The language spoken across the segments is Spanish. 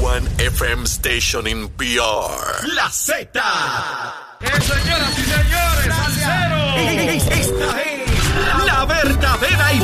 one FM station in PR. La Z. ¡Eh, señoras y señores! Esta es la verdadera y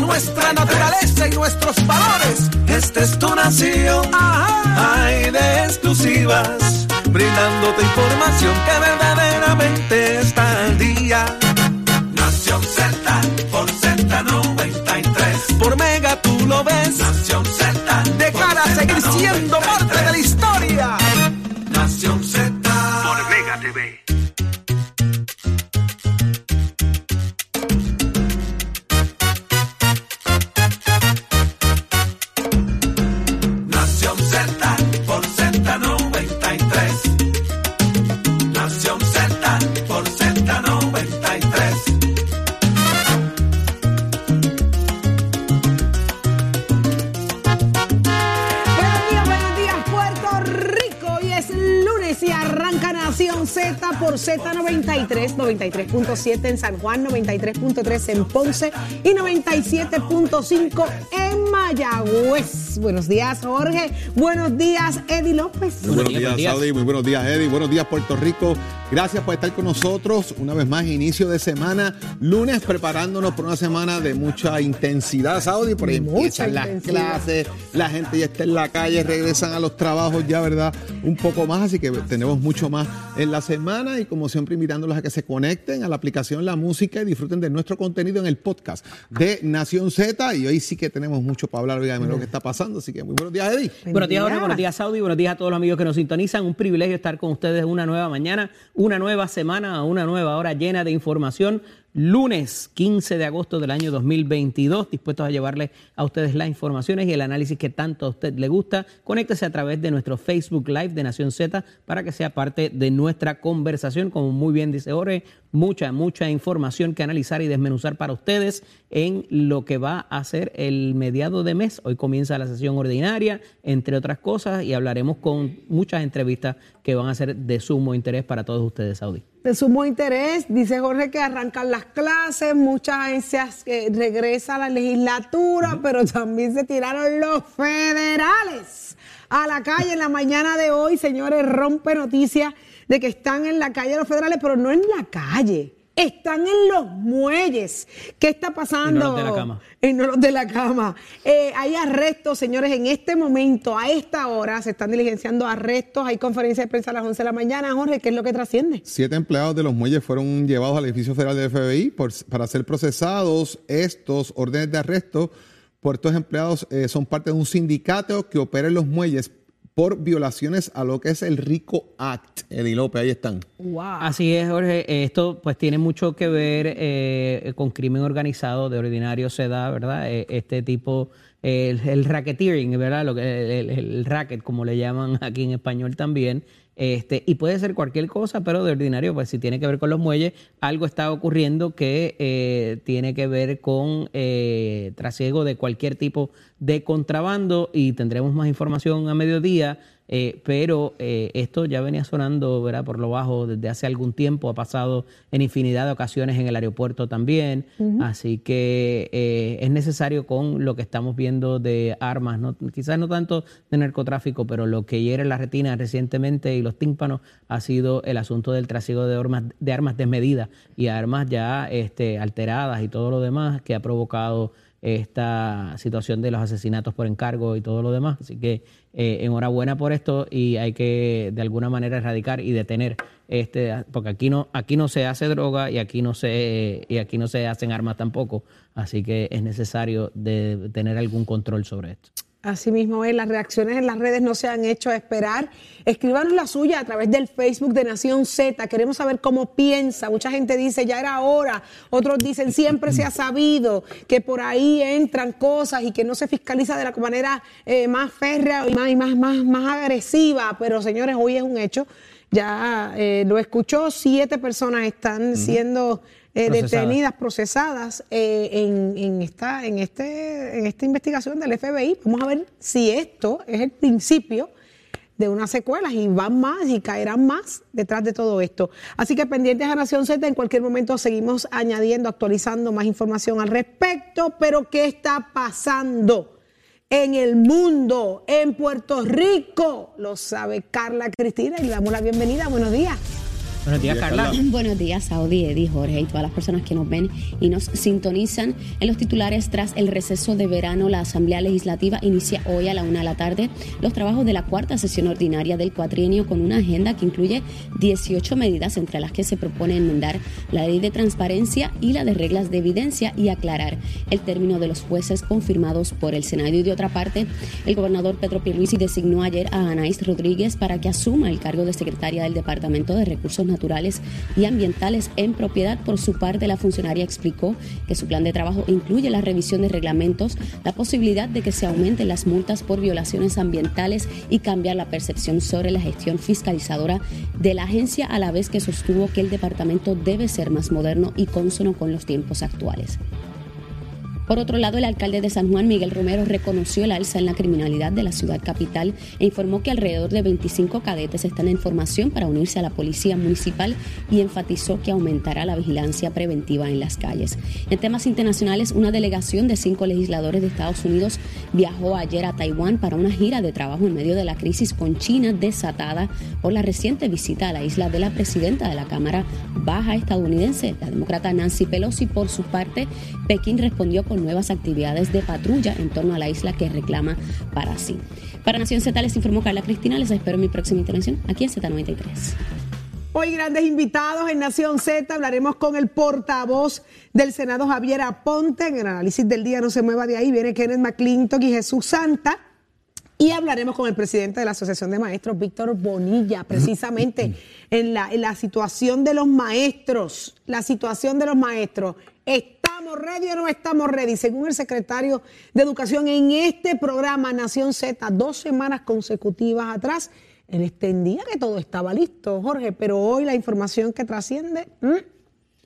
Nuestra naturaleza y nuestros valores. Esta es tu nación. Hay de exclusivas. Brindándote información que verdaderamente 93.7 en San Juan, 93.3 en Ponce y 97.5 en Mayagüez. Buenos días, Jorge. Buenos días, Eddie López. Muy buenos días, Saudi. Muy buenos días, Eddie. Buenos días, Puerto Rico. Gracias por estar con nosotros una vez más, inicio de semana, lunes, preparándonos por una semana de mucha intensidad, Saudi. Por ahí Mucha empiezan las clases, la gente ya está en la calle, regresan a los trabajos ya, ¿verdad? Un poco más, así que tenemos mucho más en la semana y como siempre invitándolos a que se conecten a la aplicación La Música y disfruten de nuestro contenido en el podcast de Nación Z. Y hoy sí que tenemos mucho para hablar, oigan, de lo que está pasando. Así que muy buenos días, Eddie. Buenos días, Jorge. Buenos días, Saudi. Buenos días a todos los amigos que nos sintonizan. Un privilegio estar con ustedes una nueva mañana, una nueva semana, una nueva hora llena de información. Lunes 15 de agosto del año 2022, dispuestos a llevarles a ustedes las informaciones y el análisis que tanto a usted le gusta. Conéctese a través de nuestro Facebook Live de Nación Z para que sea parte de nuestra conversación. Como muy bien dice Jorge, mucha, mucha información que analizar y desmenuzar para ustedes en lo que va a ser el mediado de mes. Hoy comienza la sesión ordinaria, entre otras cosas, y hablaremos con muchas entrevistas que van a ser de sumo interés para todos ustedes, Saudi. De sumo interés, dice Jorge que arrancan las clases, muchas agencias que regresa a la legislatura, pero también se tiraron los federales a la calle en la mañana de hoy, señores, rompe noticia de que están en la calle los federales, pero no en la calle. Están en los muelles. ¿Qué está pasando? No los de la cama. Y no los de la cama. Eh, hay arrestos, señores, en este momento, a esta hora, se están diligenciando arrestos. Hay conferencia de prensa a las 11 de la mañana. Jorge, ¿qué es lo que trasciende? Siete empleados de los muelles fueron llevados al edificio federal del FBI por- para ser procesados. Estos órdenes de arresto por estos empleados eh, son parte de un sindicato que opera en los muelles por violaciones a lo que es el RICO Act. Eddie López, ahí están. Wow. Así es, Jorge. Esto pues tiene mucho que ver eh, con crimen organizado. De ordinario se da, ¿verdad? Eh, este tipo, eh, el, el racketeering, ¿verdad? Lo que, el, el- el racket, como le llaman aquí en español también. Este, y puede ser cualquier cosa, pero de ordinario, pues si tiene que ver con los muelles, algo está ocurriendo que eh, tiene que ver con eh, trasiego de cualquier tipo de contrabando y tendremos más información a mediodía eh, pero eh, esto ya venía sonando ¿verdad? por lo bajo desde hace algún tiempo, ha pasado en infinidad de ocasiones en el aeropuerto también, así que eh, es necesario con lo que estamos viendo de armas, no, quizás no tanto de narcotráfico, pero lo que hiere la retina recientemente y los tímpanos ha sido el asunto del trasiego de armas, de armas desmedidas y armas ya este, alteradas y todo lo demás que ha provocado esta situación de los asesinatos por encargo y todo lo demás. Así que eh, enhorabuena por esto y hay que de alguna manera erradicar y detener este, porque aquí no, aquí no se hace droga y aquí no se, y aquí no se hacen armas tampoco. Así que es necesario de tener algún control sobre esto. Así mismo es, las reacciones en las redes no se han hecho esperar. Escríbanos la suya a través del Facebook de Nación Z. Queremos saber cómo piensa. Mucha gente dice ya era hora. Otros dicen siempre se ha sabido que por ahí entran cosas y que no se fiscaliza de la manera eh, más férrea y más, más, más, más agresiva. Pero señores, hoy es un hecho. Ya eh, lo escuchó, siete personas están siendo eh, detenidas, procesadas eh, en, esta, en, este, en esta investigación del FBI. Vamos a ver si esto es el principio de unas secuelas y van más y caerán más detrás de todo esto. Así que pendientes a Nación Z, en cualquier momento seguimos añadiendo, actualizando más información al respecto, pero ¿qué está pasando en el mundo, en Puerto Rico? Lo sabe Carla Cristina y le damos la bienvenida. Buenos días. Buenos días, Carla. Buenos días, Saudi, Eddie, Jorge y todas las personas que nos ven y nos sintonizan. En los titulares, tras el receso de verano, la Asamblea Legislativa inicia hoy a la una de la tarde los trabajos de la cuarta sesión ordinaria del cuatrienio con una agenda que incluye 18 medidas, entre las que se propone enmendar la ley de transparencia y la de reglas de evidencia y aclarar el término de los jueces confirmados por el Senado. Y de otra parte, el gobernador Pedro Pierluisi designó ayer a Anaís Rodríguez para que asuma el cargo de secretaria del Departamento de Recursos Naturales naturales y ambientales en propiedad. Por su parte, la funcionaria explicó que su plan de trabajo incluye la revisión de reglamentos, la posibilidad de que se aumenten las multas por violaciones ambientales y cambiar la percepción sobre la gestión fiscalizadora de la agencia, a la vez que sostuvo que el departamento debe ser más moderno y consono con los tiempos actuales. Por otro lado, el alcalde de San Juan, Miguel Romero, reconoció el alza en la criminalidad de la ciudad capital e informó que alrededor de 25 cadetes están en formación para unirse a la policía municipal y enfatizó que aumentará la vigilancia preventiva en las calles. En temas internacionales, una delegación de cinco legisladores de Estados Unidos viajó ayer a Taiwán para una gira de trabajo en medio de la crisis con China desatada por la reciente visita a la isla de la presidenta de la Cámara Baja estadounidense, la demócrata Nancy Pelosi. Por su parte, Pekín respondió con nuevas actividades de patrulla en torno a la isla que reclama para sí. Para Nación Z les informó Carla Cristina. Les espero en mi próxima intervención aquí en Z93. Hoy grandes invitados en Nación Z. Hablaremos con el portavoz del Senado, Javier Aponte. En el análisis del día no se mueva de ahí. Viene Kenneth McClintock y Jesús Santa. Y hablaremos con el presidente de la Asociación de Maestros, Víctor Bonilla, precisamente en la, en la situación de los maestros. La situación de los maestros. ¿Estamos ready o no estamos ready? Según el secretario de Educación en este programa Nación Z, dos semanas consecutivas atrás, él extendía que todo estaba listo, Jorge, pero hoy la información que trasciende,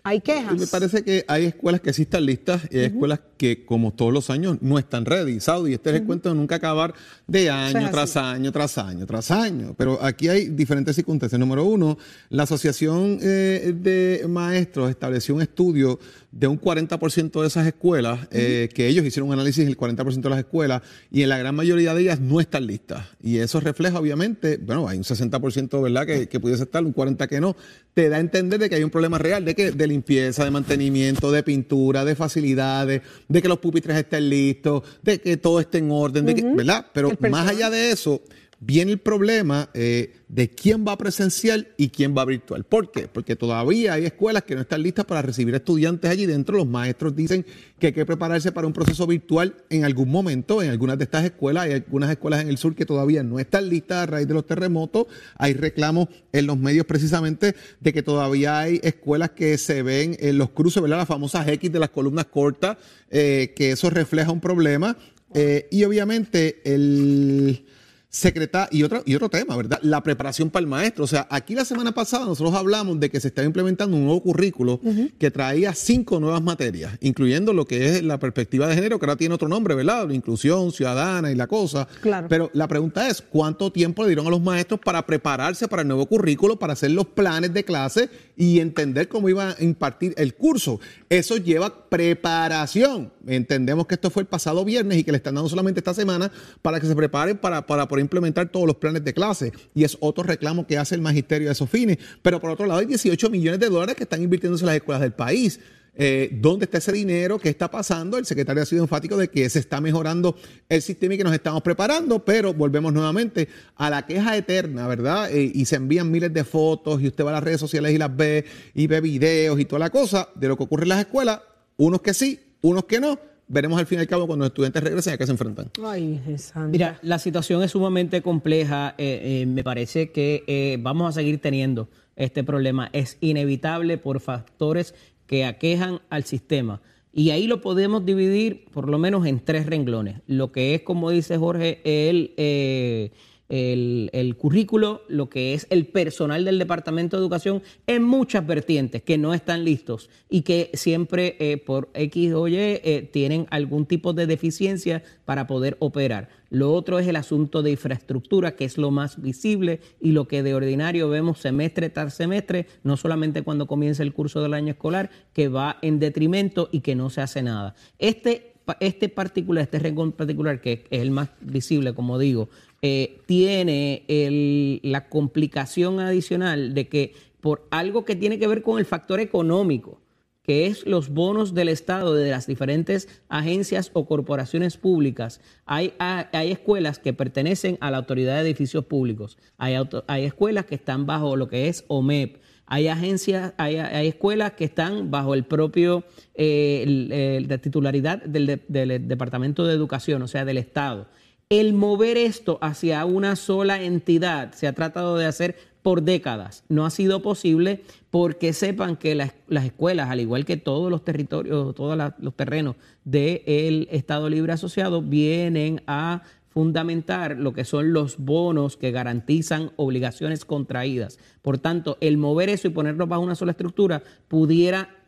hay quejas. me parece que hay escuelas que sí están listas y hay escuelas que, como todos los años, no están ready. Saudi, este es el cuento de nunca acabar de año tras año, tras año, tras año. Pero aquí hay diferentes circunstancias. Número uno, la Asociación eh, de Maestros estableció un estudio de un 40% de esas escuelas, eh, que ellos hicieron un análisis del 40% de las escuelas, y en la gran mayoría de ellas no están listas. Y eso refleja, obviamente, bueno, hay un 60%, ¿verdad?, que, que pudiese estar, un 40% que no. Te da a entender de que hay un problema real de, que, de limpieza, de mantenimiento, de pintura, de facilidades, de que los pupitres estén listos, de que todo esté en orden, de que, ¿verdad? Pero más allá de eso, viene el problema eh, de quién va presencial y quién va virtual. ¿Por qué? Porque todavía hay escuelas que no están listas para recibir estudiantes allí dentro. Los maestros dicen que hay que prepararse para un proceso virtual en algún momento. En algunas de estas escuelas, hay algunas escuelas en el sur que todavía no están listas a raíz de los terremotos. Hay reclamos en los medios precisamente de que todavía hay escuelas que se ven en los cruces, ¿verdad? Las famosas X de las columnas cortas, eh, que eso refleja un problema. Eh, y obviamente el secreta y otro, y otro tema, ¿verdad? La preparación para el maestro. O sea, aquí la semana pasada nosotros hablamos de que se estaba implementando un nuevo currículo que traía cinco nuevas materias, incluyendo lo que es la perspectiva de género, que ahora tiene otro nombre, ¿verdad? La inclusión ciudadana y la cosa. Claro. Pero la pregunta es, ¿cuánto tiempo le dieron a los maestros para prepararse para el nuevo currículo, para hacer los planes de clase y entender cómo iba a impartir el curso? Eso lleva preparación. Entendemos que esto fue el pasado viernes y que le están dando solamente esta semana para que se preparen para, para poder implementar todos los planes de clase. Y es otro reclamo que hace el magisterio de esos fines. Pero por otro lado, hay 18 millones de dólares que están invirtiéndose en las escuelas del país. Eh, ¿Dónde está ese dinero? ¿Qué está pasando? El secretario ha sido enfático de que se está mejorando el sistema y que nos estamos preparando, pero volvemos nuevamente a la queja eterna, ¿verdad? Eh, y se envían miles de fotos y usted va a las redes sociales y las ve y ve videos y toda la cosa de lo que ocurre en las escuelas, unos que sí, unos que no. Veremos al fin y al cabo cuando los estudiantes regresen a qué se enfrentan. Ay. Mira, la situación es sumamente compleja. eh, eh, me parece que eh, vamos a seguir teniendo este problema. Es inevitable por factores que aquejan al sistema. Y ahí lo podemos dividir por lo menos en tres renglones. Lo que es, como dice Jorge, el, eh, el, currículo, lo que es el personal del Departamento de Educación en muchas vertientes que no están listos y que siempre eh, por X o Y eh, tienen algún tipo de deficiencia para poder operar. Lo otro es el asunto de infraestructura, que es lo más visible y lo que de ordinario vemos semestre tras semestre, no solamente cuando comienza el curso del año escolar, que va en detrimento y que no se hace nada. Este, este particular, este renglón particular, que es el más visible, como digo, eh, tiene el- la complicación adicional de que por algo que tiene que ver con el factor económico, que es los bonos del Estado de las diferentes agencias o corporaciones públicas. Hay, hay, escuelas que pertenecen a la Autoridad de Edificios Públicos, hay, auto- hay escuelas que están bajo lo que es OMEP, hay agencias, hay, hay escuelas que están bajo el propio eh, el- de titularidad del, de- del Departamento de Educación, o sea, del Estado. El mover esto hacia una sola entidad se ha tratado de hacer por décadas. No ha sido posible porque sepan que las, las escuelas, al igual que todos los territorios, todos los terrenos del Estado Libre Asociado, vienen a fundamentar lo que son los bonos que garantizan obligaciones contraídas. Por tanto, el mover eso y ponerlo bajo una sola estructura pudiera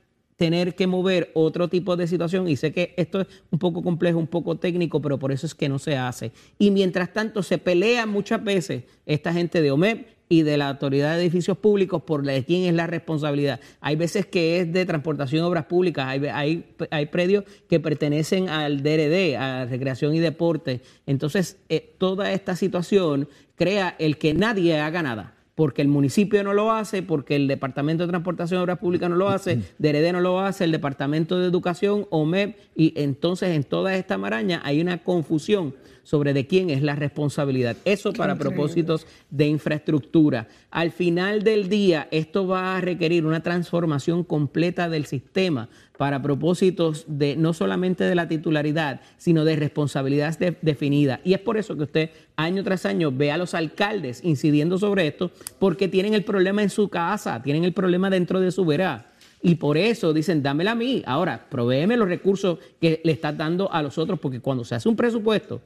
tener que mover otro tipo de situación y sé que esto es un poco complejo, un poco técnico, pero por eso es que no se hace. Y mientras tanto se pelea muchas veces esta gente de OMEP y de la Autoridad de Edificios Públicos por la de quién es la responsabilidad. Hay veces que es de transportación obras públicas, hay, hay, hay predios que pertenecen al DRD, a Recreación y Deporte. Entonces, eh, toda esta situación crea el que nadie haga nada porque el municipio no lo hace, porque el Departamento de Transportación y Obras Públicas no lo hace, DRD no lo hace, el Departamento de Educación, OMEP, y entonces en toda esta maraña hay una confusión sobre de quién es la responsabilidad. Eso para propósitos de infraestructura. Al final del día, esto va a requerir una transformación completa del sistema para propósitos de no solamente de la titularidad, sino de responsabilidades de- definidas. Y es por eso que usted año tras año ve a los alcaldes incidiendo sobre esto, porque tienen el problema en su casa, tienen el problema dentro de su verá. Y por eso dicen, dámela a mí. Ahora, provéeme los recursos que le estás dando a los otros, porque cuando se hace un presupuesto,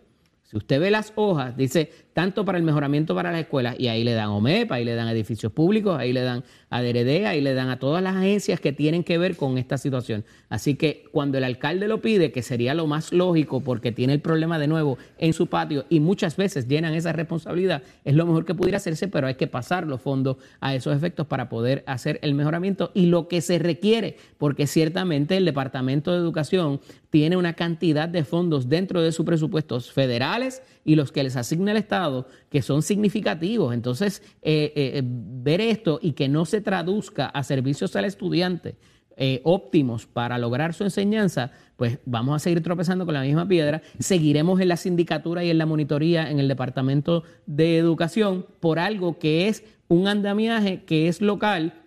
si usted ve las hojas, dice tanto para el mejoramiento para las escuelas, y ahí le dan OMEP, ahí le dan edificios públicos, ahí le dan a DRD, ahí le dan a todas las agencias que tienen que ver con esta situación. Así que cuando el alcalde lo pide, que sería lo más lógico porque tiene el problema de nuevo en su patio y muchas veces llenan esa responsabilidad, es lo mejor que pudiera hacerse, pero hay que pasar los fondos a esos efectos para poder hacer el mejoramiento y lo que se requiere, porque ciertamente el Departamento de Educación tiene una cantidad de fondos dentro de sus presupuestos federales y los que les asigna el Estado que son significativos. Entonces, eh, eh, ver esto y que no se traduzca a servicios al estudiante eh, óptimos para lograr su enseñanza, pues vamos a seguir tropezando con la misma piedra. Seguiremos en la sindicatura y en la monitoría en el Departamento de Educación por algo que es un andamiaje que es local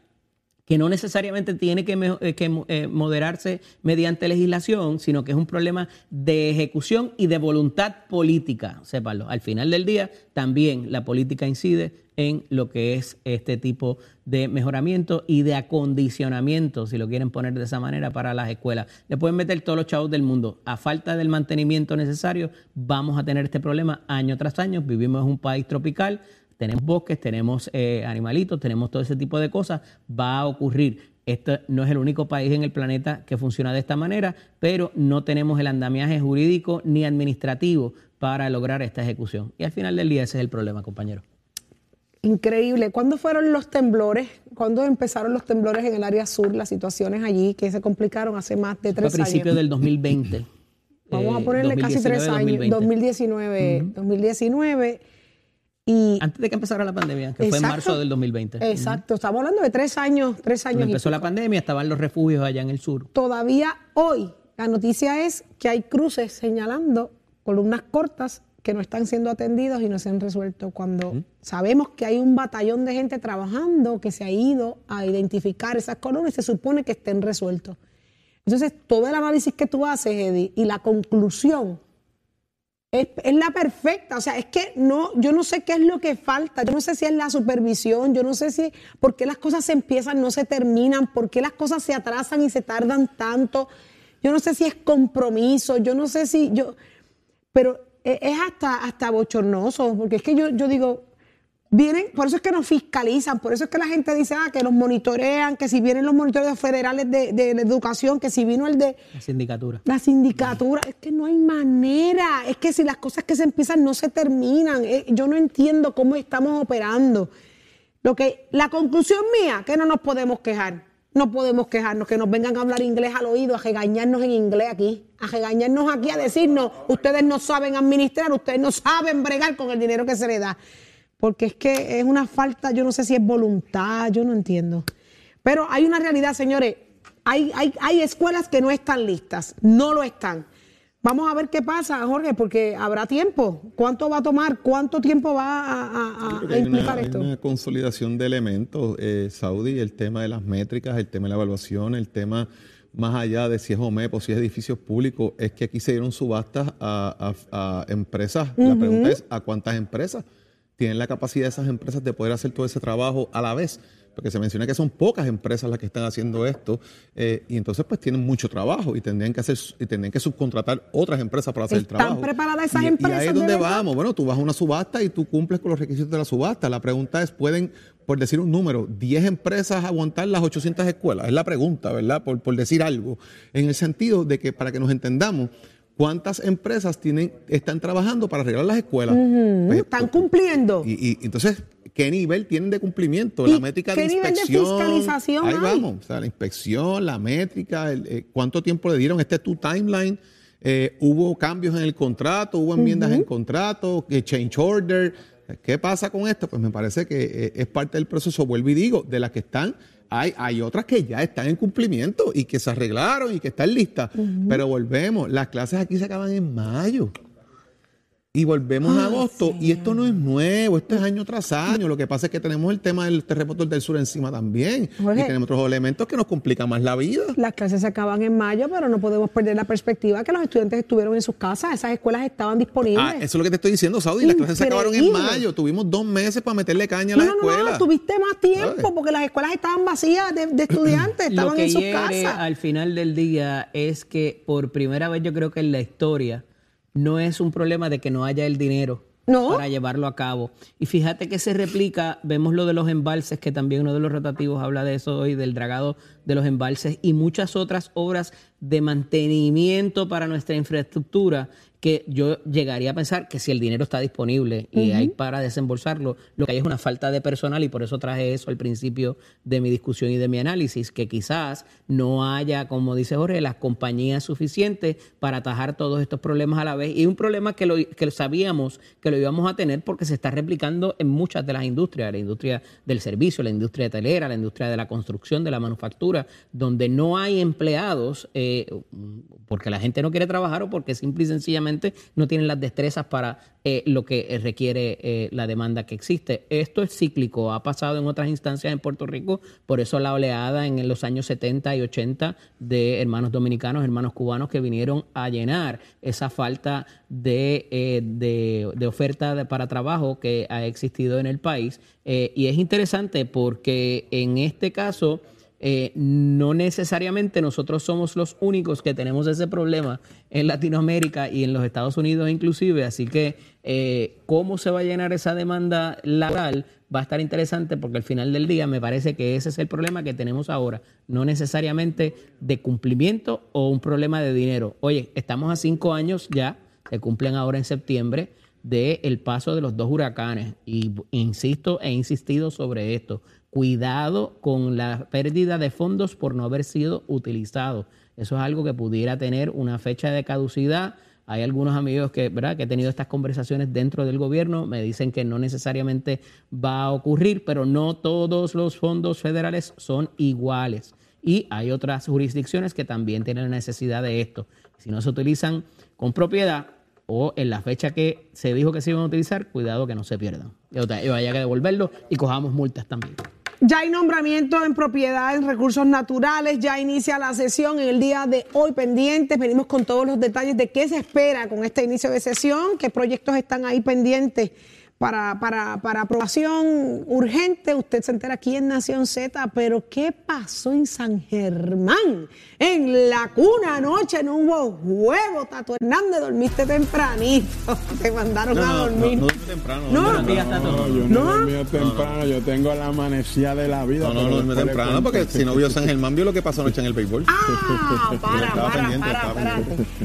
que no necesariamente tiene que, eh, eh, moderarse mediante legislación, sino que es un problema de ejecución y de voluntad política, sépanlo. Al final del día, también la política incide en lo que es este tipo de mejoramiento y de acondicionamiento, si lo quieren poner de esa manera, para las escuelas. Le pueden meter todos los chavos del mundo. A falta del mantenimiento necesario, vamos a tener este problema año tras año. Vivimos en un país tropical, tenemos bosques, tenemos eh, animalitos, tenemos todo ese tipo de cosas. Va a ocurrir. Este no es el único país en el planeta que funciona de esta manera, pero no tenemos el andamiaje jurídico ni administrativo para lograr esta ejecución. Y al final del día ese es el problema, compañero. Increíble. ¿Cuándo fueron los temblores? ¿Cuándo empezaron los temblores en el área sur? Las situaciones allí que se complicaron hace más de Fue a tres principios años. del 2020. Vamos a eh, ponerle casi tres 2019, años. 2020. 2019. 2019. Y Antes de que empezara la pandemia, que fue en marzo del 2020. Exacto, estamos hablando de tres años, tres años. Cuando y empezó la pandemia estaban los refugios allá en el sur. Todavía hoy la noticia es que hay cruces señalando columnas cortas que no están siendo atendidos y no se han resuelto cuando sabemos que hay un batallón de gente trabajando que se ha ido a identificar esas columnas y se supone que estén resueltos. Entonces, todo el análisis que tú haces, Eddie, y la conclusión es, es la perfecta. O sea, es que no, yo no sé qué es lo que falta. Yo no sé si es la supervisión, yo no sé si por qué las cosas se empiezan, no se terminan, por qué las cosas se atrasan y se tardan tanto. Yo no sé si es compromiso, yo no sé si yo. Pero e- es hasta, hasta bochornoso, porque es que yo, yo digo, vienen, por eso es que nos fiscalizan, por eso es que la gente dice, ah, que nos monitorean, que si vienen los monitores federales de, de educación, que si vino el de La sindicatura. la sindicatura, es que no hay manera, es que si las cosas que se empiezan no se terminan, eh, yo no entiendo cómo estamos operando. Lo que, la conclusión mía, que no nos podemos quejar, no podemos quejarnos, que nos vengan a hablar inglés al oído, a regañarnos en inglés aquí, a regañarnos aquí, a decirnos, ustedes no saben administrar, ustedes no saben bregar con el dinero que se les da. Porque es que es una falta, yo no sé si es voluntad, yo no entiendo. Pero hay una realidad, señores. Hay, hay, hay escuelas que no están listas, no lo están. Vamos a ver qué pasa, Jorge, porque habrá tiempo. ¿Cuánto va a tomar? ¿Cuánto tiempo va a, a- a- Creo que a hay, una, implicar hay esto? una consolidación de elementos, eh, Saudi, el tema de las métricas, el tema de la evaluación, el tema más allá de si es OMEP o si es edificios públicos, es que aquí se dieron subastas a, a- a empresas. La pregunta es, ¿a cuántas empresas tienen la capacidad esas empresas de poder hacer todo ese trabajo a la vez? Porque se menciona que son pocas empresas las que están haciendo esto eh, y entonces pues tienen mucho trabajo y tendrían que hacer y tendrían que subcontratar otras empresas para hacer el ¿Están trabajo. preparadas esas Y- empresas Y ahí es de donde verdad? vamos. Bueno, tú vas a una subasta y tú cumples con los requisitos de la subasta. La pregunta es, ¿pueden, por decir un número, 10 empresas aguantar las 800 escuelas? Es la pregunta, ¿verdad? Por, por decir algo. En el sentido de que, para que nos entendamos, ¿cuántas empresas tienen, están trabajando para arreglar las escuelas? Pues, ¿Están cumpliendo? y, y entonces, ¿qué nivel tienen de cumplimiento? ¿Y La métrica de qué nivel de inspección. fiscalización Ahí hay? vamos. O sea, la inspección, la métrica, el, eh, cuánto tiempo le dieron. Este es tu timeline. Eh, hubo cambios en el contrato, hubo enmiendas en contrato, que change order. ¿Qué pasa con esto? Pues me parece que eh, es parte del proceso. Vuelvo y digo, de las que están, hay, hay otras que ya están en cumplimiento y que se arreglaron y que están listas. Pero volvemos, las clases aquí se acaban en mayo. Y volvemos a agosto, y esto no es nuevo, esto es año tras año. Lo que pasa es que tenemos el tema del terremoto del sur encima también. Jorge. Y tenemos otros elementos que nos complican más la vida. Las clases se acaban en mayo, pero no podemos perder la perspectiva que los estudiantes estuvieron en sus casas, esas escuelas estaban disponibles. Ah, eso es lo que te estoy diciendo, Saudi. Las clases se acabaron en mayo. Tuvimos dos meses para meterle caña a no, la no, no, no, tuviste más tiempo ¿Sabes? porque las escuelas estaban vacías de, de estudiantes, Lo estaban que en sus casas. al final del día es que por primera vez yo creo que en la historia no es un problema de que no haya el dinero No. para llevarlo a cabo. Y fíjate que se replica, vemos lo de los embalses, que también uno de los rotativos habla de eso hoy, del dragado de los embalses y muchas otras obras de mantenimiento para nuestra infraestructura que yo llegaría a pensar que si el dinero está disponible y hay para desembolsarlo, lo que hay es una falta de personal y por eso traje eso al principio de mi discusión y de mi análisis, que quizás no haya, como dice Jorge, las compañías suficientes para atajar todos estos problemas a la vez. Y un problema que lo, que sabíamos que lo íbamos a tener porque se está replicando en muchas de las industrias, la industria del servicio, la industria hotelera, la industria de la construcción, de la manufactura, donde no hay empleados eh, porque la gente no quiere trabajar o porque simple y sencillamente no tienen las destrezas para eh, lo que eh, requiere eh, la demanda que existe. Esto es cíclico, ha pasado en otras instancias en Puerto Rico, por eso la oleada en los años 70 y 80 de hermanos dominicanos, hermanos cubanos que vinieron a llenar esa falta de, de, oferta de- para trabajo que ha existido en el país. Y es interesante porque en este caso... Eh, no necesariamente nosotros somos los únicos que tenemos ese problema en Latinoamérica y en los Estados Unidos inclusive, así que eh, cómo se va a llenar esa demanda laboral va a estar interesante porque al final del día me parece que ese es el problema que tenemos ahora, no necesariamente de cumplimiento o un problema de dinero. Oye, estamos a cinco años ya, se cumplen ahora en septiembre, de el paso de los dos huracanes. Y insisto he insistido sobre esto. Cuidado con la pérdida de fondos por no haber sido utilizados. Eso es algo que pudiera tener una fecha de caducidad. Hay algunos amigos que, ¿verdad? que he tenido estas conversaciones dentro del gobierno, me dicen que no necesariamente va a ocurrir, pero no todos los fondos federales son iguales. Y hay otras jurisdicciones que también tienen la necesidad de esto. Si no se utilizan con propiedad, o en la fecha que se dijo que se iban a utilizar, cuidado que no se pierdan. Y vaya que devolverlo y cojamos multas también. Ya hay nombramiento en propiedad en recursos naturales, ya inicia la sesión en el día de hoy pendientes. Venimos con todos los detalles de qué se espera con este inicio de sesión, qué proyectos están ahí pendientes para, para, para aprobación urgente. Usted se entera aquí en Nación Z, pero ¿qué pasó en San Germán? En la cuna anoche no hubo juego, Tato Hernández, dormiste tempranito. Te mandaron a dormir. no, no temprano. No. Días, Tato. No, yo ¿No? no, dormí temprano, yo tengo la amanecida de la vida. No, no, no, le temprano cuento. porque si no vio San Germán, vio lo que pasó anoche en el béisbol. Ah, para, para, para, para.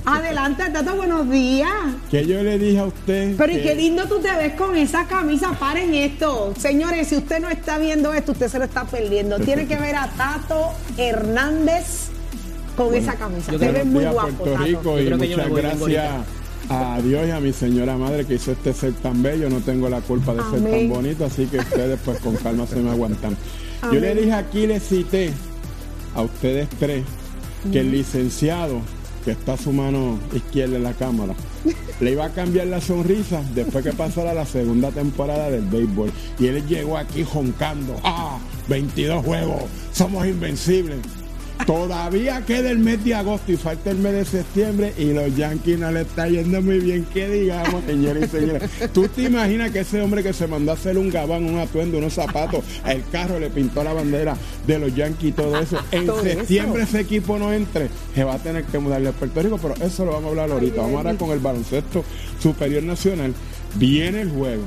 Adelante, Tato, buenos días. Que yo le dije a usted. Pero y que- qué lindo tú te ves con esa camisa. Paren esto. Señores, si usted no está viendo esto, usted se lo está perdiendo. Tiene que ver a Tato Hernández con esa camisa. yo Te Buenos muy guapo, Puerto Tato. Rico, y muchas gracias a Dios y a mi señora madre que hizo este ser tan bello. No tengo la culpa de ser tan bonito, así que ustedes, pues con calma se me aguantan. Yo le dije aquí, le cité a ustedes tres que el licenciado que está su mano izquierda en la cámara le iba a cambiar la sonrisa después que pasara la segunda temporada del béisbol. Y él llegó aquí joncando. ¡Ah! 22 juegos. Somos invencibles. Todavía queda el mes de agosto y falta el mes de septiembre y los Yankees no le está yendo muy bien, que digamos, señores y señores. ¿Tú te imaginas que ese hombre que se mandó a hacer un gabán, un atuendo, unos zapatos, el carro le pintó la bandera de los Yankees y todo eso? En Todo eso. septiembre ese equipo no entre, se va a tener que mudarle a Puerto Rico, pero eso lo vamos a hablar ahorita. Vamos ahora con el baloncesto superior nacional. Viene el juego.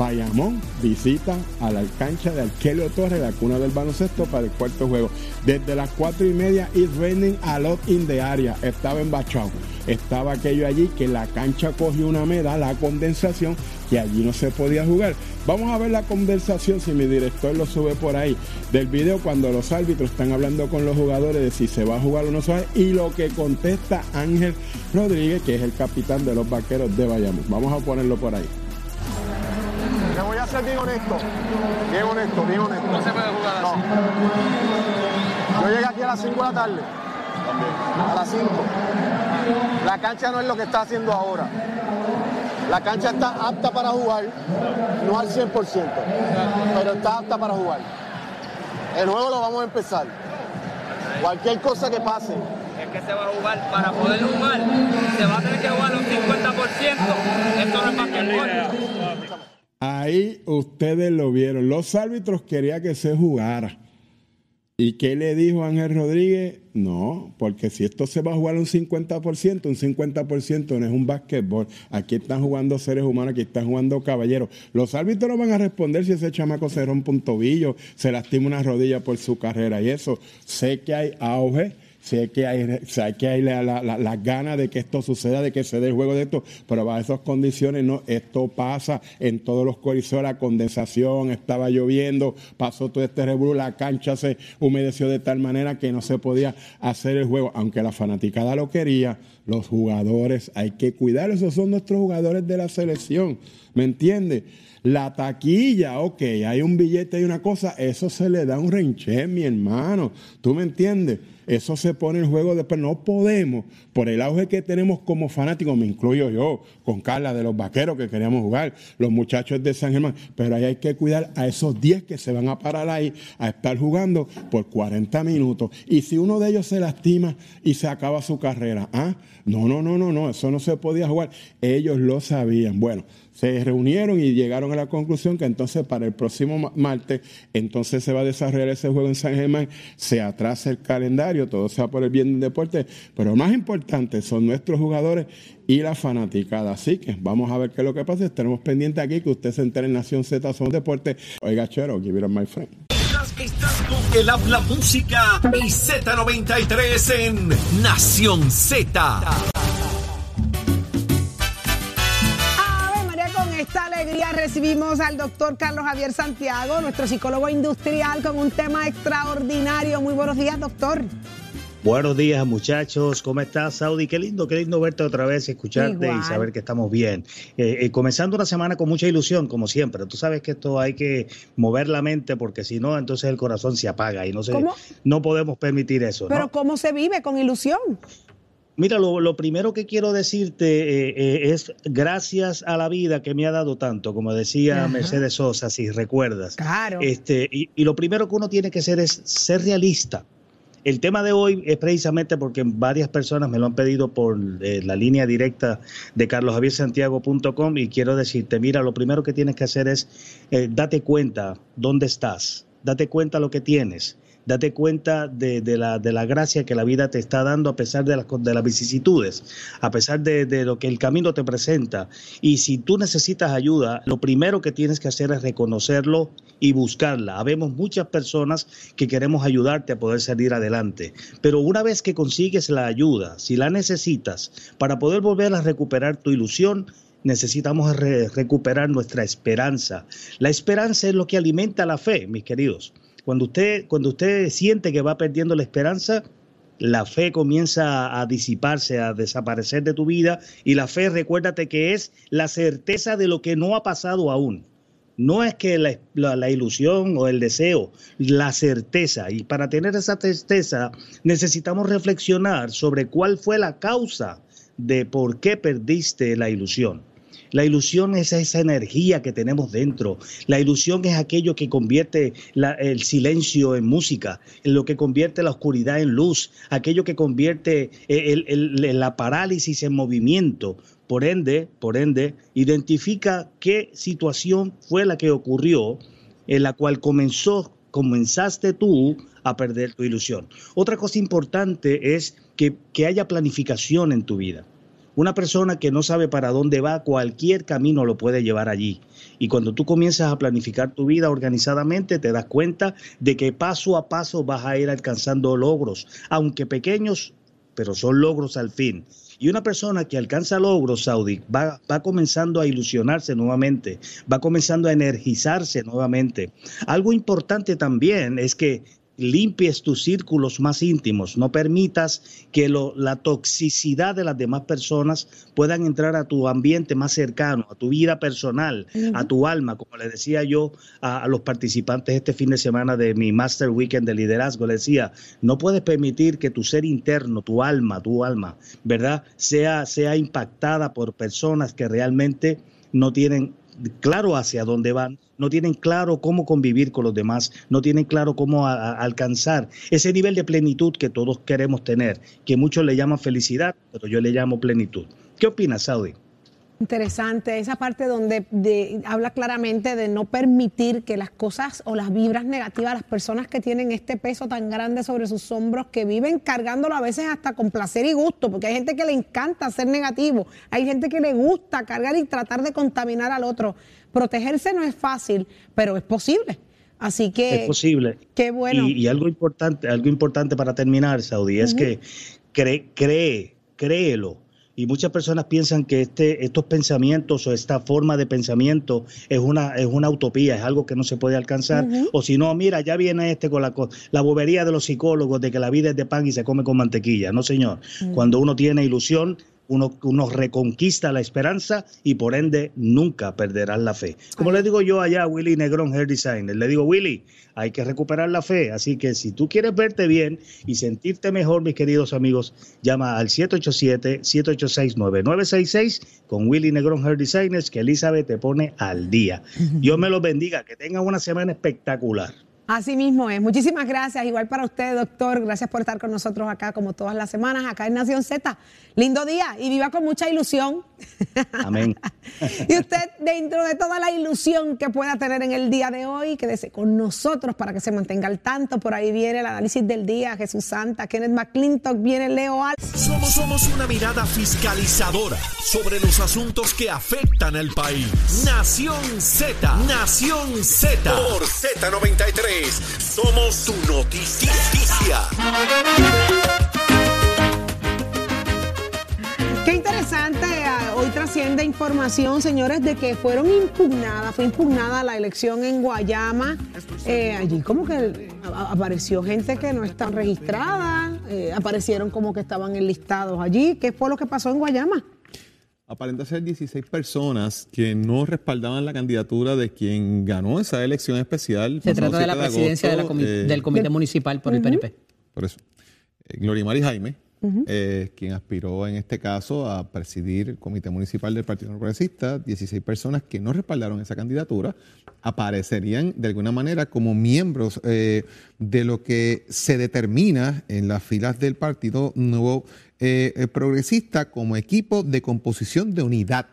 Bayamón visita a la cancha de Arkelio Torres, la cuna del baloncesto, para el cuarto juego. Desde las cuatro y media, it's raining a lot in the area. Estaba en Bachao. Estaba aquello allí que la cancha cogió una meda, la condensación, que allí no se podía jugar. Vamos a ver la condensación, si mi director lo sube por ahí, del video cuando los árbitros están hablando con los jugadores de si se va a jugar o no se va y lo que contesta Ángel Rodríguez, que es el capitán de los vaqueros de Bayamón. Vamos a ponerlo por ahí. Te voy a ser bien honesto, bien honesto, bien honesto. No se puede jugar así. Yo llegué aquí a las 5 de la tarde. A las 5. La cancha no es lo que está haciendo ahora. La cancha está apta para jugar, no al 100%, pero está apta para jugar. El juego lo vamos a empezar. Cualquier cosa que pase, es que se va a jugar para poder jugar, se va a tener que jugar un 50%. Esto no es basquetbol. Ahí ustedes lo vieron. Los árbitros querían que se jugara. ¿Y qué le dijo Ángel Rodríguez? No, porque si esto se va a jugar un 50%, un 50% no es un básquetbol. Aquí están jugando seres humanos, aquí están jugando caballeros. Los árbitros no van a responder si ese chamaco se rompe un tobillo, se lastima una rodilla por su carrera y eso. Sé que hay auge. Sé que hay, sé que hay la, la- la- las ganas de que esto suceda, de que se dé el juego de esto, pero bajo esas condiciones no, esto pasa en todos los corizos, la condensación, estaba lloviendo, pasó todo este revuelo, la cancha se humedeció de tal manera que no se podía hacer el juego, aunque la fanaticada lo quería, los jugadores hay que cuidar, esos son nuestros jugadores de la selección, ¿me entiendes? La taquilla, ok, hay un billete y una cosa, eso se le da un renché, mi hermano, ¿tú me entiendes? Eso se pone el juego después. No podemos, por el auge que tenemos como fanáticos, me incluyo yo, con Carla de los vaqueros que queríamos jugar, los muchachos de San Germán, pero ahí hay que cuidar a esos 10 que se van a parar ahí a estar jugando por 40 minutos. Y si uno de ellos se lastima y se acaba su carrera, ¿ah? No, no, no, no, no, eso no se podía jugar. Ellos lo sabían. Bueno, se reunieron y llegaron a la conclusión que entonces para el próximo martes, entonces se va a desarrollar ese juego en San Germán, se atrasa el calendario, todo sea por el bien del deporte, pero más importante son nuestros jugadores y la fanaticada. Así que vamos a ver qué es lo que pasa. Tenemos pendiente aquí que usted se en Nación Z Son Deporte. Oiga, Chero, give it my friend. Con el habla música y Z93 en Nación Z. alegría recibimos al doctor Carlos Javier Santiago, nuestro psicólogo industrial, con un tema extraordinario. Muy buenos días, doctor. Buenos días, muchachos. ¿Cómo estás, Saudi? Qué lindo, qué lindo verte otra vez, escucharte Igual. y saber que estamos bien. Eh, eh, comenzando una semana con mucha ilusión, como siempre. Tú sabes que esto hay que mover la mente porque si no, entonces el corazón se apaga y no, se, ¿Cómo? no podemos permitir eso. ¿no? Pero ¿cómo se vive con ilusión? Mira, lo, lo primero que quiero decirte eh, eh, es gracias a la vida que me ha dado tanto, como decía Ajá. Mercedes Sosa, si recuerdas. Claro. Este, y, y lo primero que uno tiene que hacer es ser realista. El tema de hoy es precisamente porque varias personas me lo han pedido por eh, la línea directa de carlosjaviersantiago.com y quiero decirte, mira, lo primero que tienes que hacer es eh, date cuenta dónde estás, date cuenta lo que tienes, date cuenta de, la, de la gracia que la vida te está dando a pesar de las, de las vicisitudes, a pesar de, de lo que el camino te presenta. Y si tú necesitas ayuda, lo primero que tienes que hacer es reconocerlo y buscarla. Habemos muchas personas que queremos ayudarte a poder salir adelante, pero una vez que consigues la ayuda, si la necesitas, para poder volver a recuperar tu ilusión, necesitamos re- recuperar nuestra esperanza. La esperanza es lo que alimenta la fe, mis queridos. Cuando usted, cuando usted siente que va perdiendo la esperanza, la fe comienza a disiparse, a desaparecer de tu vida y la fe, recuérdate que es la certeza de lo que no ha pasado aún. No es que la, la- la ilusión o el deseo, la certeza. Y para tener esa certeza necesitamos reflexionar sobre cuál fue la causa de por qué perdiste la ilusión. La ilusión es esa energía que tenemos dentro. La ilusión es aquello que convierte el silencio en música, en lo que convierte la oscuridad en luz, aquello que convierte el- la parálisis en movimiento. Por ende, por ende, identifica qué situación fue la que ocurrió en la cual comenzó, comenzaste tú a perder tu ilusión. Otra cosa importante es que, que haya planificación en tu vida. Una persona que no sabe para dónde va, cualquier camino lo puede llevar allí. Y cuando tú comienzas a planificar tu vida organizadamente, te das cuenta de que paso a paso vas a ir alcanzando logros, aunque pequeños, pero son logros al fin. Y una persona que alcanza logros, Saudi, va, va comenzando a ilusionarse nuevamente, va comenzando a energizarse nuevamente. Algo importante también es que limpies tus círculos más íntimos, no permitas que lo- la toxicidad de las demás personas puedan entrar a tu ambiente más cercano, a tu vida personal, a tu alma, como le decía yo a, a los participantes este fin de semana de mi Master Weekend de liderazgo, le decía, no puedes permitir que tu ser interno, tu alma, tu alma, ¿verdad? Sea, sea impactada por personas que realmente no tienen claro hacia dónde van, no tienen claro cómo convivir con los demás, no tienen claro cómo alcanzar ese nivel de plenitud que todos queremos tener, que muchos le llaman felicidad, pero yo le llamo plenitud. ¿Qué opinas, Saudi? Interesante, esa parte donde de- habla claramente de no permitir que las cosas o las vibras negativas, las personas que tienen este peso tan grande sobre sus hombros, que viven cargándolo a veces hasta con placer y gusto, porque hay gente que le encanta ser negativo, hay gente que le gusta cargar y tratar de contaminar al otro. Protegerse no es fácil, pero es posible. Así que es posible. qué bueno. Y, y algo importante, algo importante para terminar, Saudi, es que cree, cree, créelo. Y muchas personas piensan que este, estos pensamientos o esta forma de pensamiento es una, es una utopía, es algo que no se puede alcanzar. O si no, mira, ya viene este con la, la bobería de los psicólogos de que la vida es de pan y se come con mantequilla. No, señor. Mm. Cuando uno tiene ilusión, uno, uno reconquista la esperanza y por ende nunca perderás la fe. Como le digo yo allá a Willy Negrón, Hair Designer, le digo, Willy, hay que recuperar la fe. Así que si tú quieres verte bien y sentirte mejor, mis queridos amigos, llama al 787-786-9966 con Willy Negrón Hair Designers, que Elizabeth te pone al día. Dios me los bendiga, que tengan una semana espectacular. Así mismo es. Muchísimas gracias. Igual para usted, doctor. Gracias por estar con nosotros acá, como todas las semanas, acá en Nación Z. Lindo día y viva con mucha ilusión. Amén. y usted, dentro de toda la ilusión que pueda tener en el día de hoy, quédese con nosotros para que se mantenga al tanto. Por ahí viene el análisis del día, Jesús Santa, Kenneth McClintock, viene Leo Al. Somos, somos una mirada fiscalizadora sobre los asuntos que afectan al país. Nación Z, Nación Z. Por Z93, somos su noticia. Qué interesante, ah, hoy trasciende información, señores, de que fueron impugnadas, fue impugnada la elección en Guayama. Eh, allí como que a- apareció gente que no está registrada, eh, aparecieron como que estaban enlistados allí. ¿Qué fue lo que pasó en Guayama? Aparenta ser 16 personas que no respaldaban la candidatura de quien ganó esa elección especial. Se trata de la 7 presidencia de la agosto, comi- eh, del Comité Municipal por el PNP. Por eso. Eh, Gloria Mari Jaime, eh, quien aspiró en este caso a presidir el Comité Municipal del Partido No Progresista, 16 personas que no respaldaron esa candidatura, aparecerían de alguna manera como miembros eh, de lo que se determina en las filas del Partido Nuevo eh, eh, Progresista como equipo de composición de unidad.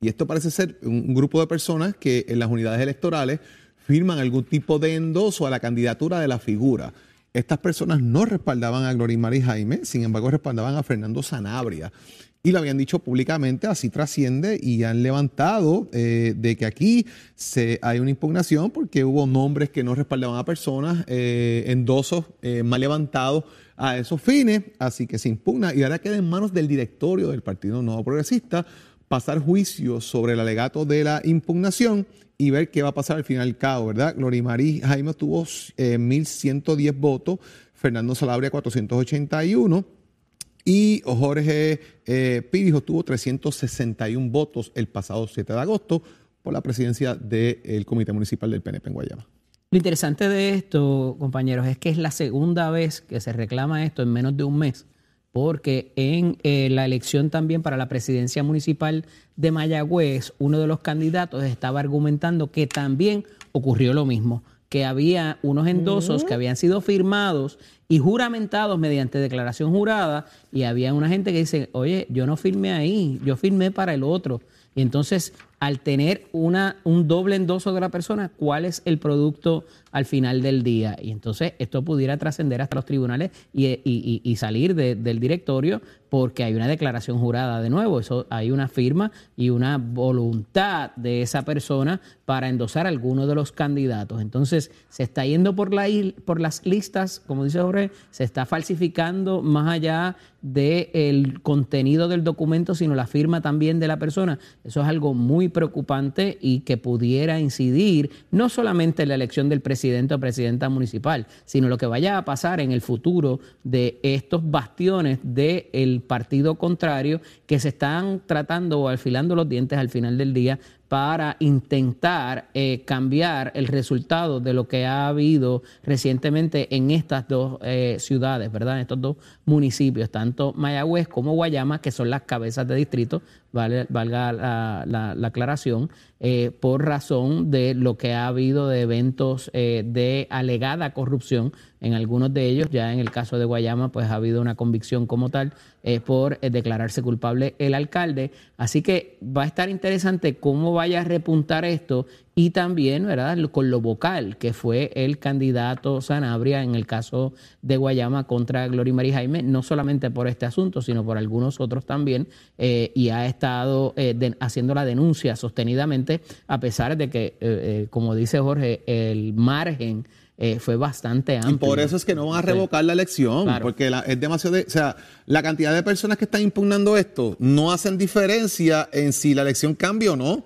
Y esto parece ser un grupo de personas que en las unidades electorales firman algún tipo de endoso a la candidatura de la figura. Estas personas no respaldaban a Gloria Mari Jaime, sin embargo respaldaban a Fernando Sanabria. Y lo habían dicho públicamente, así trasciende y han levantado eh, de que aquí se, hay una impugnación porque hubo nombres que no respaldaban a personas, eh, endosos mal levantados a esos fines, así que se impugna y ahora queda en manos del directorio del Partido Nuevo Progresista pasar juicio sobre el alegato de la impugnación y ver qué va a pasar al final del cabo, ¿verdad? Gloria Marí Jaime tuvo eh, 1.110 votos, Fernando Salabria 481 y Jorge eh, Pirijo tuvo 361 votos el pasado 7 de agosto por la presidencia del Comité Municipal del PNP en Guayama. Lo interesante de esto, compañeros, es que es la segunda vez que se reclama esto en menos de un mes, porque en eh, la elección también para la presidencia municipal de Mayagüez, uno de los candidatos estaba argumentando que también ocurrió lo mismo, que había unos endosos que habían sido firmados y juramentados mediante declaración jurada, y había una gente que dice, oye, yo no firmé ahí, yo firmé para el otro. Y entonces, al tener una, un doble endoso de la persona, ¿cuál es el producto al final del día? Y entonces esto pudiera trascender hasta los tribunales y, salir de- del directorio porque hay una declaración jurada de nuevo. Eso hay una firma y una voluntad de esa persona para endosar alguno de los candidatos. Entonces, se está yendo por, la, por las listas, como dice Jorge, se está falsificando más allá del contenido del documento, sino la firma también de la persona. Eso es algo muy preocupante y que pudiera incidir no solamente en la elección del presidente o presidenta municipal, sino lo que vaya a pasar en el futuro de estos bastiones del partido contrario que se están tratando o alfilando los dientes al final del día para intentar eh, cambiar el resultado de lo que ha habido recientemente en estas dos eh, ciudades, ¿verdad? En estos dos municipios, tanto Mayagüez como Guayama, que son las cabezas de distrito, valga la, la- la aclaración, eh, por razón de lo que ha habido de eventos eh, de alegada corrupción en algunos de ellos. Ya en el caso de Guayama, pues ha habido una convicción como tal eh, por declararse culpable el alcalde. Así que va a estar interesante cómo vaya a repuntar esto y también, ¿verdad?, con lo vocal, que fue el candidato Sanabria en el caso de Guayama contra Gloria María Jaime, no solamente por este asunto, sino por algunos otros también, eh, y ha estado eh, de- haciendo la denuncia sostenidamente, a pesar de que, eh, eh, como dice Jorge, el margen eh, fue bastante amplio. Y por eso es que no van a revocar la elección, Claro. porque la- es demasiado, de- o sea, la cantidad de personas que están impugnando esto no hacen diferencia en si la elección cambia o no.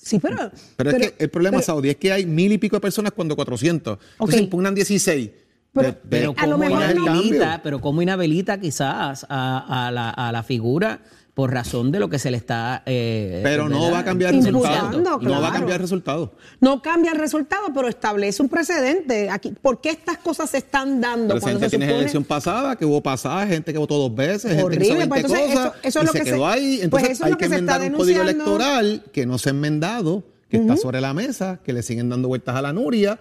Sí, pero... Pero, es que el problema, pero- Saudi, es que hay mil y pico de personas cuando 400. Entonces Ok. impugnan 16. Pero- De- de- Pero como inhabilita, pero como inhabilita quizás a, a la, a la figura por razón de lo que se le está... eh, Pero no va a cambiar el resultado. Imputando, No va a claro. cambiar el resultado. No cambia el resultado, pero establece un precedente. Aquí, ¿Por qué estas cosas se están dando? cuando Presidente se tienes supone- elección pasada, que hubo pasaje, gente que votó dos veces, gente que hizo Horrible, 20 pues entonces cosas eso- eso es y lo se que quedó se- ahí. pues Entonces eso es hay lo que que se está un código denunciando. electoral que no se ha enmendado, que está sobre la mesa, que le siguen dando vueltas a la Nuria.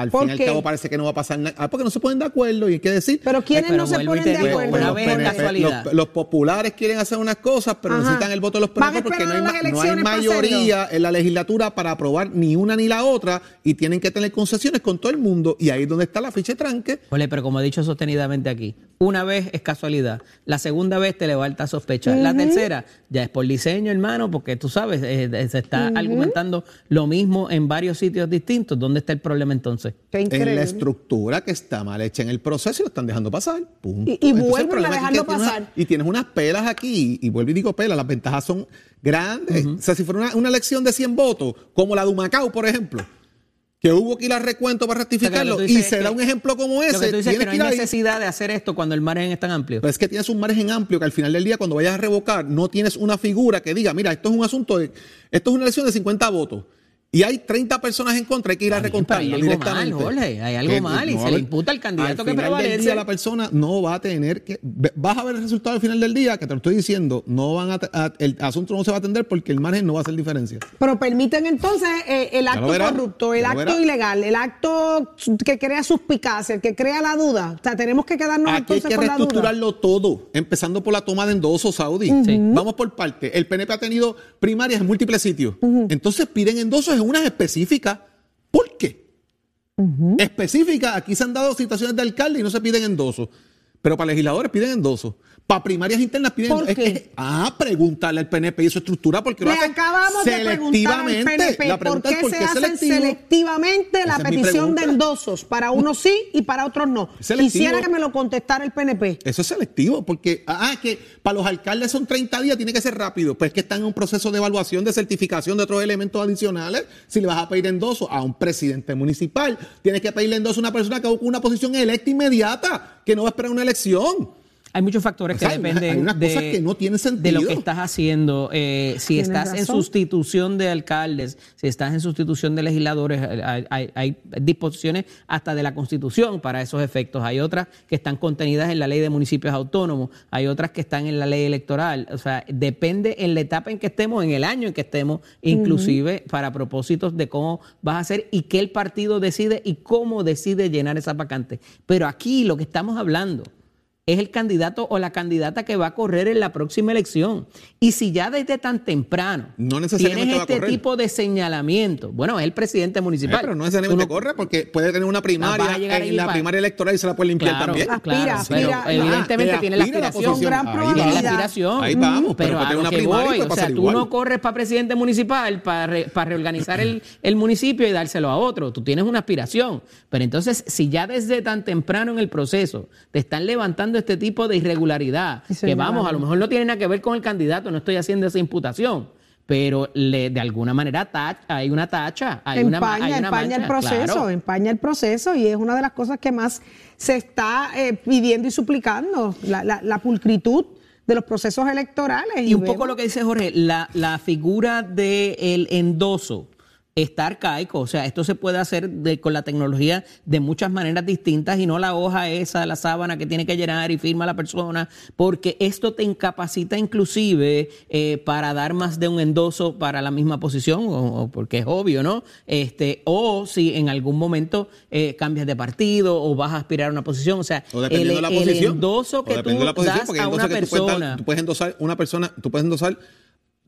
Al ¿Por fin y al cabo parece que no va a pasar nada. Ah, porque no se ponen de acuerdo y hay que decir. Pero ¿quiénes pero no se vuelvo y ponen te de digo, acuerdo? una los, vez PNP casualidad. los- los populares quieren hacer unas cosas, pero Ajá. necesitan el voto de los PNP porque no hay, no hay mayoría en la legislatura para aprobar ni una ni la otra y tienen que tener concesiones con todo el mundo y ahí es donde está la ficha de tranque. Ole, pero como he dicho sostenidamente aquí, una vez es casualidad, la segunda vez te levanta sospecha, la tercera ya es por diseño, hermano, porque tú sabes, eh, se está argumentando lo mismo en varios sitios distintos. ¿Dónde está el problema entonces? Qué en la estructura que está mal hecha en el proceso y lo están dejando pasar. Punto. Y- y Entonces, el vuelven a problema es que dejarlo tienes una- pasar. y tienes unas pelas aquí, y vuelvo y digo pelas, las ventajas son grandes. O sea, si fuera una, una elección de 100 votos, como la de Humacao, por ejemplo, que hubo que ir al recuento para rectificarlo, y se da un ejemplo como ese, Lo que tú dices es que no hay ahí. necesidad de hacer esto cuando el margen es tan amplio. Pero es que tienes un margen amplio que al final del día, cuando vayas a revocar, no tienes una figura que diga, mira, esto es un asunto de, esto es una elección de 50 votos. Y hay 30 personas en contra, hay que ir a pero hay algo mal, Jorge, hay algo Que mal, y no se le imputa al candidato al que final del prevalece. día la persona no va a tener que... Vas a ver el resultado al final del día, que te lo estoy diciendo, no van a, a- el asunto no se va a atender porque el margen no va a hacer diferencia. Pero permiten entonces eh, el acto verás, corrupto, el acto ilegal, el acto que crea suspicacia, el que crea la duda. O sea, tenemos que quedarnos Aquí hay entonces que con la duda. reestructurarlo todo, empezando por la toma de endosos, Saudi. Vamos por parte. El PNP ha tenido primarias en múltiples sitios. Entonces piden endosos en unas específicas. ¿Por qué? Específicas. Aquí se han dado situaciones de alcalde y no se piden endosos. Pero para legisladores piden endosos. Para primarias internas piden ¿Por qué? Es que- ah, preguntarle al PNP y su estructura porque lo hacen acabamos de preguntar al. PNP La por qué es por se qué hace selectivo. selectivamente la Esa es petición de endosos. Para unos sí y para otros no. Quisiera que me lo contestara el PNP. Eso es selectivo, porque ah, que para los alcaldes son 30 días, tiene que ser rápido. Pues es que están en un proceso de evaluación, de certificación de otros elementos adicionales. Si le vas a pedir endoso a un presidente municipal, tienes que pedirle endoso a una persona que ocupa una posición electa inmediata, que no va a esperar una elección. Hay muchos factores O sea, que hay- dependen de, que no lo que estás haciendo. Eh, si estás en sustitución de alcaldes, si estás en sustitución de legisladores, eh, hay, hay- hay disposiciones hasta de la Constitución para esos efectos. Hay otras que están contenidas en la ley de municipios autónomos, hay otras que están en la ley electoral. O sea, depende en la etapa en que estemos, en el año en que estemos, inclusive para propósitos de cómo vas a hacer y qué el partido decide y cómo decide llenar esa vacante. Pero aquí lo que estamos hablando es el candidato o la candidata que va a correr en la próxima elección. Y si ya desde tan temprano No necesariamente tienes este tipo de señalamiento, bueno, es el presidente municipal. Eh, pero no necesariamente no- corre, porque puede tener una primaria ahí en la para- primaria electoral y se la puede limpiar Claro, también. Aspira, claro, aspira. pero evidentemente Ah, tiene la la aspiración. Con gran Ahí. Tiene la aspiración. Ahí vamos, pero, pero puede a tener lo una que primaria y voy, puede o sea, tú igual. no corres para presidente municipal para, re- para reorganizar el, el municipio y dárselo a otro. Tú tienes una aspiración. Pero entonces, si ya desde tan temprano en el proceso te están levantando este tipo de irregularidad, que vamos, a lo mejor no tiene nada que ver con el candidato, no estoy haciendo esa imputación. Pero le, de alguna manera hay una tacha, hay una, empaña, hay una empaña el proceso, claro. empaña el proceso y es una de las cosas que más se está eh, pidiendo y suplicando, la, la- la pulcritud de los procesos electorales. Y un poco lo que dice Jorge, la, la figura del endoso está arcaico, o sea, esto se puede hacer de- con la tecnología de muchas maneras distintas y no la hoja esa, la sábana que tiene que llenar y firma la persona, porque esto te incapacita inclusive eh, para dar más de un endoso para la misma posición, o, o porque es obvio, ¿no? Este, o si en algún momento eh, cambias de partido o vas a aspirar a una posición, o sea, O el, de la el posición. endoso que tú dependiendo de la posición, das a una endosas que tú puedes dar- persona. tú puedes endosar una persona, tú puedes endosar,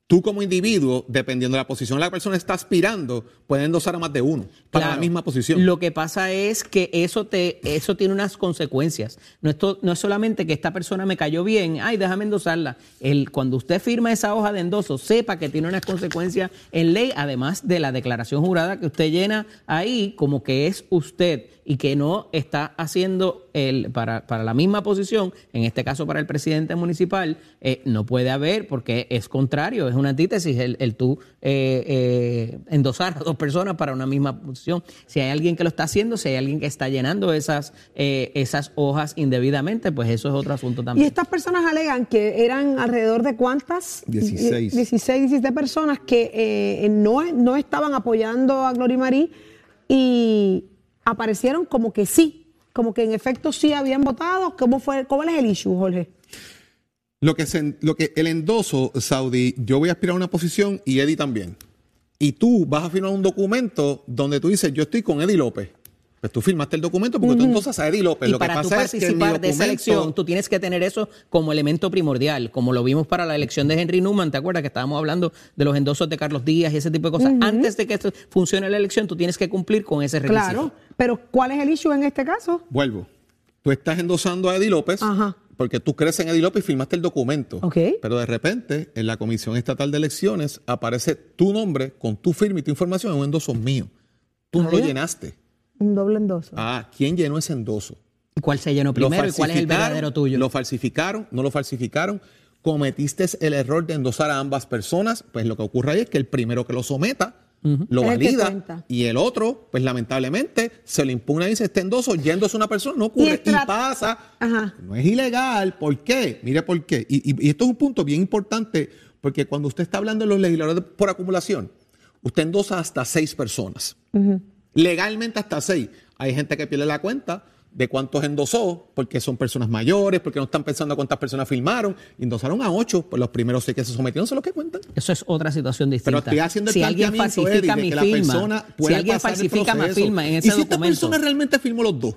tú como individuo, dependiendo de la posición que la persona está aspirando, puedes endosar a más de uno para la misma posición. Lo que pasa es que eso te, eso tiene unas consecuencias. No es, to- no es solamente que esta persona me cayó bien, ay, déjame endosarla. El, cuando usted firma esa hoja de endoso, sepa que tiene unas consecuencias en ley, además de la declaración jurada que usted llena ahí, como que es usted y que no está haciendo el, para, para la misma posición, en este caso para el presidente municipal, eh, no puede haber, porque es contrario, es una antítesis el, el tú eh, eh, endosar a dos personas para una misma posición. Si hay alguien que lo está haciendo, si hay alguien que está llenando esas, eh, esas hojas indebidamente, pues eso es otro asunto Y también. estas personas alegan que eran alrededor de cuántas? 16. 16, 17 personas que eh, no, no estaban apoyando a Glory Marí y aparecieron como que sí, como que en efecto sí habían votado. ¿Cómo fue? ¿Cuál es el issue, Jorge? Lo que, lo que el endoso, Saudi, yo voy a aspirar a una posición y Eddie también. Y tú vas a firmar un documento donde tú dices, yo estoy con Eddie López. Pues tú firmaste el documento porque tú endosas a Eddie López. Y lo que para tú pasa es que en mi participar de esa elección, tú tienes que tener eso como elemento primordial, como lo vimos para la elección de Henry Newman, ¿te acuerdas que estábamos hablando de los endosos de Carlos Díaz y ese tipo de cosas? Antes de que esto funcione la elección, tú tienes que cumplir con ese requisito. Claro, pero ¿cuál es el issue en este caso? Vuelvo. Tú estás endosando a Eddie López Ajá. porque tú crees en Eddie López y firmaste el documento. Ok. Pero de repente, en la Comisión Estatal de Elecciones aparece tu nombre con tu firma y tu información en un endoso mío. Tú no lo Vaya. llenaste. Un doble endoso. Ah, ¿quién llenó ese endoso? ¿Y ¿Cuál se llenó ¿Lo primero y cuál es el verdadero tuyo? ¿Lo falsificaron? ¿No lo falsificaron? ¿Cometiste el error de endosar a ambas personas? Pues lo que ocurre ahí es que el primero que lo someta lo Es valida y el otro, pues lamentablemente, se le impugna y dice, este endoso yéndose una persona, no ocurre. Y pasa. Ajá. No es ilegal. ¿Por qué? Mire por qué. Y, y- y esto es un punto bien importante porque cuando usted está hablando de los legisladores por acumulación, usted endosa hasta seis personas. Legalmente hasta seis. Hay gente que pierde la cuenta de cuántos endosó, porque son personas mayores, porque no están pensando cuántas personas firmaron. Endosaron a ocho, pues los primeros seis que se sometieron son los que cuentan. Eso es otra situación distinta. Pero estoy haciendo el si alguien falsifica Eddie, de mi que la firma, persona si alguien pasar el falsifica mi firma en ¿Y ese si esta persona realmente firmó los dos?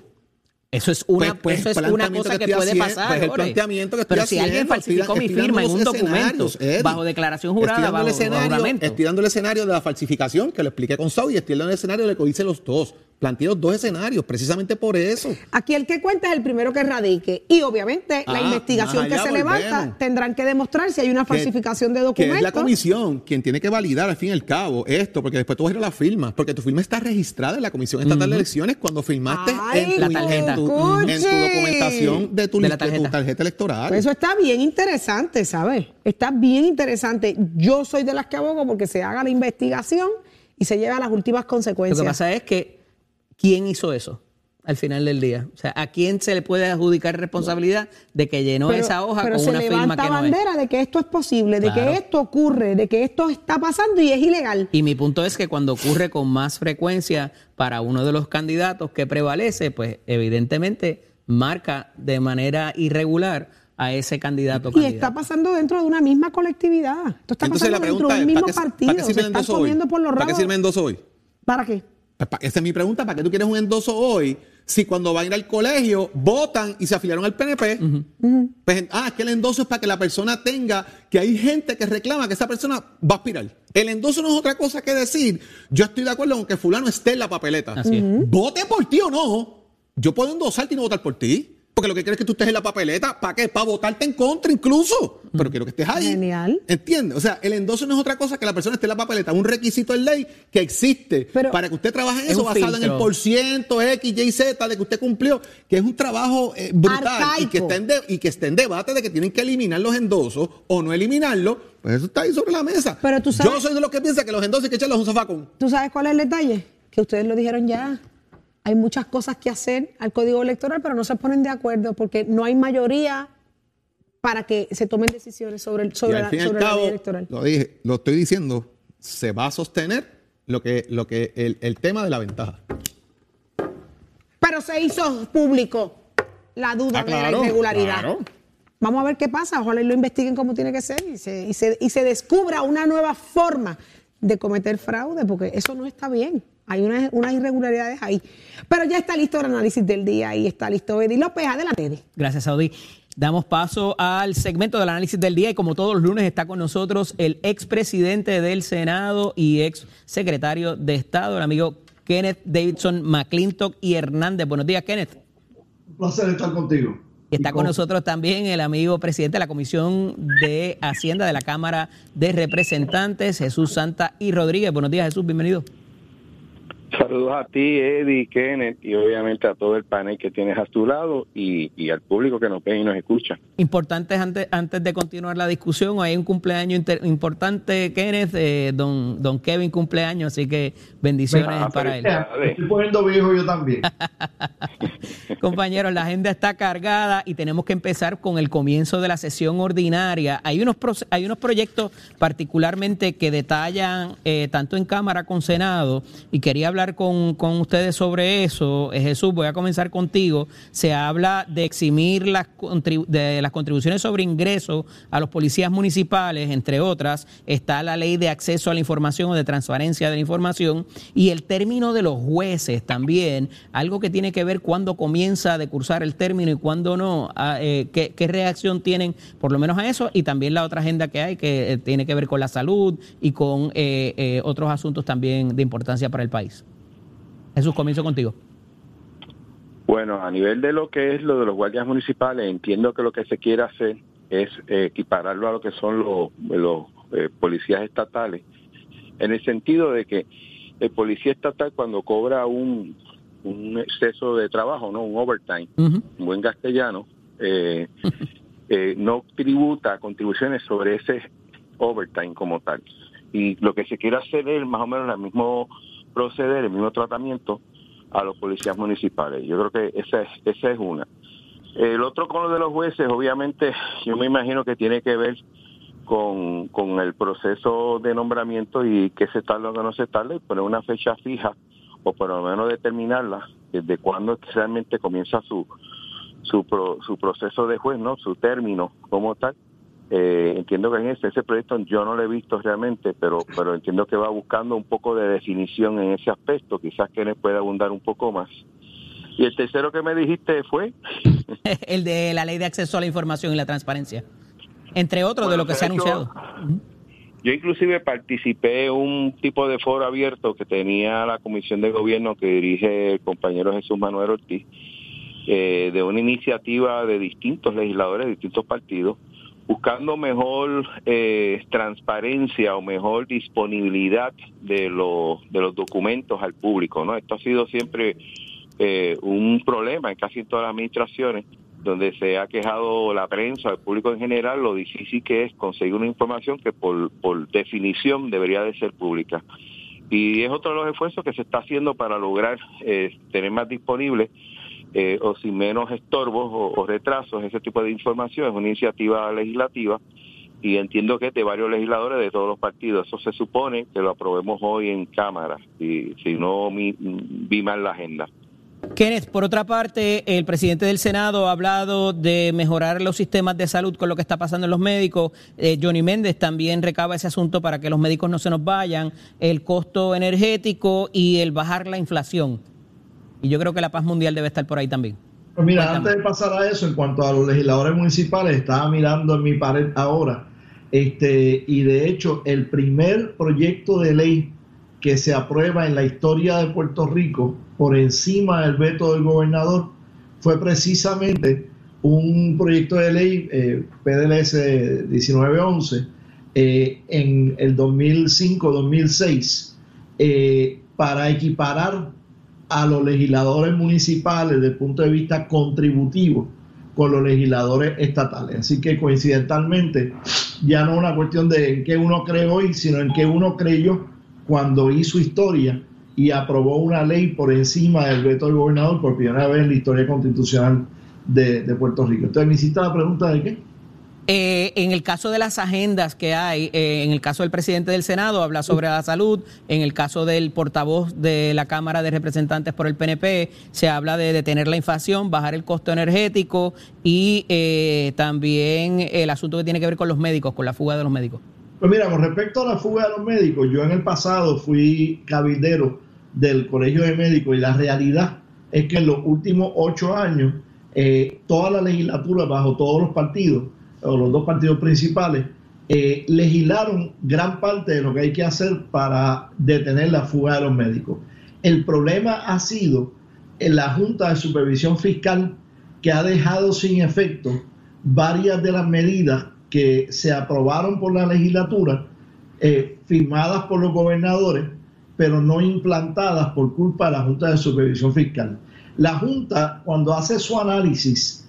Eso es una, Pues- pues eso es una cosa que puede haciendo, pasar. pues el Jorge. planteamiento que estoy Pero si alguien falsificó estoy- mi firma en un documento Eddie. bajo declaración jurada, Estoy dando bajo, el escenario, bajo. Estoy dando el escenario de la falsificación que lo expliqué con Saudi y estoy dando el escenario de lo que dice los dos. Planteé los dos escenarios, precisamente por eso. Aquí el que cuenta es el primero que radique. Y obviamente la Ah, investigación que se levanta tendrán que demostrar si hay una Que- falsificación de Que es la documentos. comisión quien tiene que validar al fin y al cabo esto, porque después tú vas a ir a la firma, porque tu firma está registrada en la Comisión Estatal de Elecciones cuando firmaste Ay, en, tu, La tarjeta. en tu- en tu documentación de tu, De la de tu tarjeta. electoral. Pues eso está bien interesante, ¿sabes? Está bien interesante. Yo soy de las que abogo porque se haga la investigación y se lleve a las últimas Lo consecuencias. que pasa es que, ¿quién hizo eso? Al final del día. O sea, ¿a quién se le puede adjudicar responsabilidad de que llenó pero, esa hoja pero con se una firma que no es? bandera de que esto es posible, de Claro. que esto ocurre, de que esto está pasando y es ilegal. Y mi punto es que cuando ocurre con más frecuencia para uno de los candidatos que prevalece, pues evidentemente marca de manera irregular a ese candidato Y está pasando dentro de una misma colectividad. Esto está Entonces pasando la dentro pregunta del es, mismo ¿para qué, partido. ¿para qué ¿Para qué sirve endoso hoy? ¿Para qué? Pues, Esa es mi pregunta, ¿para qué tú quieres un endoso hoy? Si cuando van a ir al colegio votan y se afiliaron al PNP, pues, ah, es que el endoso es para que la persona tenga, que hay gente que reclama que esa persona va a aspirar. El endoso no es otra cosa que decir, yo estoy de acuerdo con que fulano esté en la papeleta. Así es. Vote por ti o no. Yo puedo endosarte y no votar por ti. Porque lo que quiero es que tú estés en la papeleta. ¿Para qué? Para votarte en contra incluso. Pero quiero que estés ahí. Genial. ¿Entiendes? O sea, el endoso no es otra cosa que la persona esté en la papeleta. Es un requisito en ley que existe Pero- para que usted trabaje en Es eso basado en el filtro. por ciento, X, Y, Z de que usted cumplió, que es un trabajo eh, brutal y que, está en de- y que está en debate de que tienen que eliminar los endosos o no eliminarlos. Pues eso está ahí sobre la mesa. Pero tú sabes- Yo soy de los que piensa que los endosos hay que echarlos a un zafacón. ¿Tú sabes cuál es el detalle? Que ustedes lo dijeron ya. Hay muchas cosas que hacer al código electoral, pero no se ponen de acuerdo porque no hay mayoría para que se tomen decisiones sobre, el- Y sobre, la, y al sobre la cabo, ley electoral. lo dije, lo estoy diciendo, se va a sostener lo que, lo que el, el tema de la ventaja. Pero se hizo público la duda Ah, de la irregularidad. claro. Vamos a ver qué pasa. Ojalá y lo investiguen como tiene que ser y se, y se, y se descubra una nueva forma de cometer fraude, porque eso no está bien. Hay unas, unas irregularidades ahí. Pero ya está listo el análisis del día y está listo Eddie López. Adelante, Eddie. Gracias, Saudi. Damos paso al segmento del análisis del día y como todos los lunes está con nosotros el expresidente del Senado y ex secretario de Estado, el amigo Kenneth Davidson McClintock y Hernández. Buenos días, Kenneth. Un placer estar contigo. Y está con nosotros también el amigo presidente de la Comisión de Hacienda de la Cámara de Representantes, Jesús Santa y Rodríguez. Buenos días, Jesús, bienvenido. Saludos a ti, Eddie, Kenneth, y obviamente a todo el panel que tienes a tu lado y, y al público que nos ve y nos escucha. Importantes antes, antes de continuar la discusión, hay un cumpleaños inter- importante, Kenneth, eh, don, don Kevin cumpleaños, así que bendiciones Venga, para él. Estoy poniendo viejo yo también. Compañeros, la agenda está cargada y tenemos que empezar con el comienzo de la sesión ordinaria. Hay unos, hay unos proyectos particularmente que detallan eh, tanto en Cámara como Senado y quería hablar con, con ustedes sobre eso. Eh, Jesús, voy a comenzar contigo. Se habla de eximir las, de las contribuciones sobre ingresos a los policías municipales, entre otras. Está la ley de acceso a la información o de transparencia de la información y el término de los jueces también, algo que tiene que ver cuándo comienza a decursar el término y cuándo no. Ah, eh, ¿qué, reacción tienen por lo menos a eso? Y también la otra agenda que hay que eh, tiene que ver con la salud y con eh, otros asuntos también de importancia para el país. Jesús, comienzo contigo. Bueno, a nivel de lo que es lo de los guardias municipales, entiendo que lo que se quiere hacer es eh, equipararlo a lo que son los, los eh, policías estatales, en el sentido de que el policía estatal cuando cobra un, un exceso de trabajo, no un overtime, en buen castellano, eh, eh, no tributa contribuciones sobre ese overtime como tal. Y lo que se quiere hacer es más o menos el mismo proceder, el mismo tratamiento a los policías municipales. Yo creo que esa es, esa es una. El otro con lo de los jueces, obviamente, yo me imagino que tiene que ver con, con el proceso de nombramiento y qué se tarda o qué no se tarda y poner una fecha fija o por lo menos determinarla desde cuándo que realmente comienza su su, pro- su proceso de juez, ¿no? Su término como tal. Eh, entiendo que en ese, ese proyecto yo no lo he visto realmente, pero pero entiendo que va buscando un poco de definición en ese aspecto, quizás que nos pueda abundar un poco más. Y el tercero que me dijiste fue el de la ley de acceso a la información y la transparencia. Entre otros de lo que se ha anunciado. Yo inclusive participé en un tipo de foro abierto que tenía la Comisión de Gobierno que dirige el compañero Jesús Manuel Ortiz, eh, de una iniciativa de distintos legisladores de distintos partidos, buscando mejor eh, transparencia o mejor disponibilidad de los, de los documentos al público. ¿no? Esto ha sido siempre eh, un problema en casi todas las administraciones donde se ha quejado la prensa, el público en general, lo difícil que es conseguir una información que por, por definición debería de ser pública. Y es otro de los esfuerzos que se está haciendo para lograr eh, tener más disponible eh, o sin menos estorbos o, retrasos ese tipo de información. Es una iniciativa legislativa y entiendo que es de varios legisladores de todos los partidos. Eso se supone que lo aprobemos hoy en Cámara, si, si no mi- vi mal la agenda. Kenneth, por otra parte, el presidente del Senado ha hablado de mejorar los sistemas de salud con lo que está pasando en los médicos. Eh, Johnny Méndez también recaba ese asunto para que los médicos no se nos vayan, el costo energético y el bajar la inflación. Y yo creo que la paz mundial debe estar por ahí también. Pues mira, Cuéntame. antes de pasar a eso, en cuanto a los legisladores municipales, estaba mirando en mi pared ahora, este, y de hecho, el primer proyecto de ley que se aprueba en la historia de Puerto Rico por encima del veto del gobernador fue precisamente un proyecto de ley eh, PDLS 1911 eh, en el 2005-2006 eh, para equiparar a los legisladores municipales desde el punto de vista contributivo con los legisladores estatales. Así que coincidentalmente ya no es una cuestión de en qué uno cree hoy, sino en qué uno creyó cuando hizo historia y aprobó una ley por encima del veto del gobernador por primera vez en la historia constitucional de, de Puerto Rico. Entonces me hiciste la pregunta de qué. Eh, en el caso de las agendas que hay, eh, en el caso del presidente del Senado habla sobre la salud, en el caso del portavoz de la Cámara de Representantes por el PNP se habla de detener la inflación, bajar el costo energético y eh, también el asunto que tiene que ver con los médicos, con la fuga de los médicos. Pues mira, con respecto a la fuga de los médicos, yo en el pasado fui cabildero del Colegio de Médicos y la realidad es que en los últimos ocho años, eh, toda la legislatura, bajo todos los partidos, o los dos partidos principales, eh, legislaron gran parte de lo que hay que hacer para detener la fuga de los médicos. El problema ha sido en la Junta de Supervisión Fiscal que ha dejado sin efecto varias de las medidas que se aprobaron por la legislatura, eh, firmadas por los gobernadores, pero no implantadas por culpa de la Junta de Supervisión Fiscal. La Junta, cuando hace su análisis,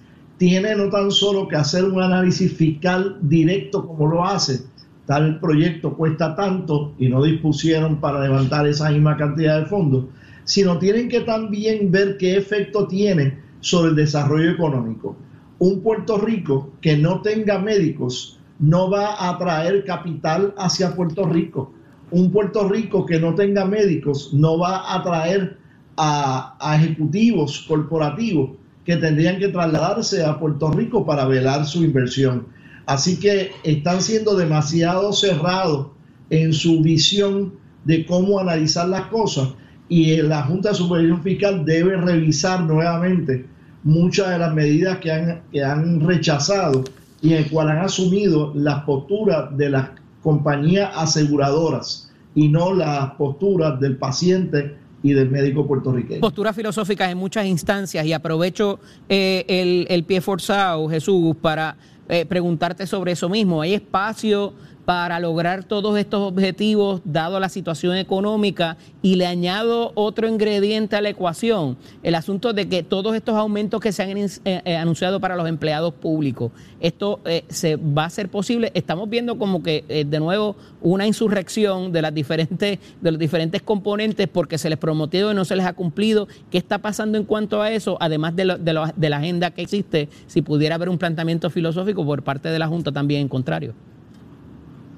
tiene no tan solo que hacer un análisis fiscal directo como lo hace, tal proyecto cuesta tanto y no dispusieron para levantar esa misma cantidad de fondos, sino tienen que también ver qué efecto tiene sobre el desarrollo económico. Un Puerto Rico que no tenga médicos no va a atraer capital hacia Puerto Rico. Un Puerto Rico que no tenga médicos no va a atraer a, a ejecutivos corporativos que tendrían que trasladarse a Puerto Rico para velar su inversión. Así que están siendo demasiado cerrados en su visión de cómo analizar las cosas y la Junta de Supervisión Fiscal debe revisar nuevamente muchas de las medidas que han, que han rechazado y en el cual han asumido las posturas de las compañías aseguradoras y no las posturas del paciente y del médico puertorriqueño. Posturas filosóficas en muchas instancias y aprovecho eh, el, el, pie forzado, Jesús, para eh, preguntarte sobre eso mismo. ¿Hay espacio para lograr todos estos objetivos dado la situación económica y le añado otro ingrediente a la ecuación, el asunto de que todos estos aumentos que se han eh, eh, anunciado para los empleados públicos, esto eh, se va a ser posible. Estamos viendo como que de nuevo una insurrección de las diferentes de los diferentes componentes porque se les prometió y no se les ha cumplido. ¿Qué está pasando en cuanto a eso? Además de, de, de la agenda que existe, si pudiera haber un planteamiento filosófico por parte de la Junta también en contrario.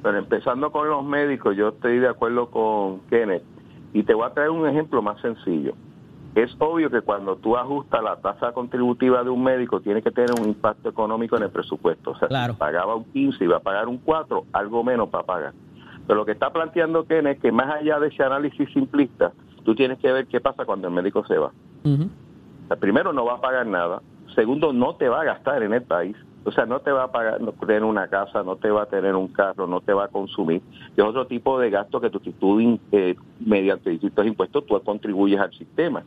Pero empezando con los médicos, yo estoy de acuerdo con Kenneth. Y te voy a traer un ejemplo más sencillo. Es obvio que cuando tú ajustas la tasa contributiva de un médico, tiene que tener un impacto económico en el presupuesto. O sea, si pagaba un 15 y va a pagar un 4, algo menos para pagar. Pero lo que está planteando Kenneth es que más allá de ese análisis simplista, tú tienes que ver qué pasa cuando el médico se va. o sea, primero, no va a pagar nada. Segundo, no te va a gastar en el país. O sea, no te va a pagar, no tener una casa, no te va a tener un carro, no te va a consumir. Es otro tipo de gasto que tú, tú eh, mediante distintos impuestos tú contribuyes al sistema.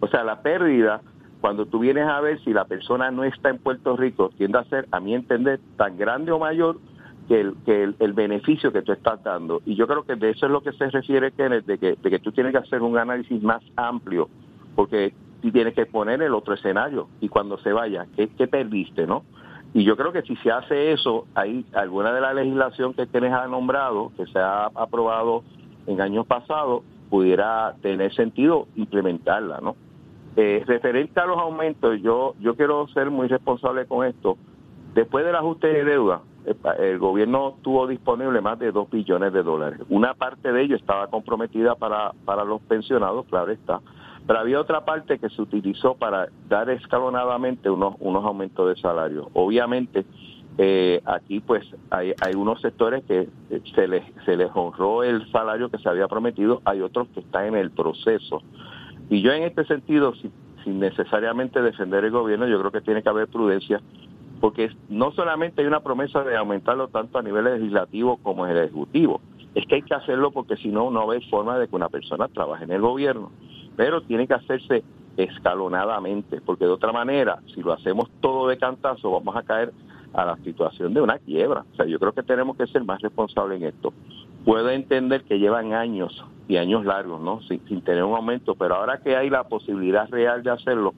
O sea, la pérdida, cuando tú vienes a ver si la persona no está en Puerto Rico, tiende a ser, a mi entender, tan grande o mayor que el, que el, beneficio que tú estás dando. Y yo creo que de eso es lo que se refiere, Kenneth, de que, de que tú tienes que hacer un análisis más amplio, porque tú tienes que poner el otro escenario y cuando se vaya, ¿qué, qué perdiste, no? Y yo creo que si se hace eso, hay alguna de la legislación que tienes ha nombrado, que se ha aprobado en años pasados, pudiera tener sentido implementarla, ¿no? Eh, referente a los aumentos, yo yo quiero ser muy responsable con esto. Después del ajuste de deuda, el, el gobierno tuvo disponible más de 2 billones de dólares. Una parte de ello estaba comprometida para, para los pensionados, claro está pero había otra parte que se utilizó para dar escalonadamente unos, aumentos de salario. Obviamente, eh, aquí pues hay, unos sectores que eh, se les, honró el salario que se había prometido, hay otros que están en el proceso. Y yo en este sentido, sin, necesariamente defender el gobierno, yo creo que tiene que haber prudencia, porque no solamente hay una promesa de aumentarlo tanto a nivel legislativo como en el ejecutivo, es que hay que hacerlo porque si no, no hay forma de que una persona trabaje en el gobierno pero tiene que hacerse escalonadamente, porque de otra manera, si lo hacemos todo de cantazo, vamos a caer a la situación de una quiebra. O sea, yo creo que tenemos que ser más responsables en esto. Puedo entender que llevan años y años largos, ¿no? Sin, tener un aumento, pero ahora que hay la posibilidad real de hacerlo,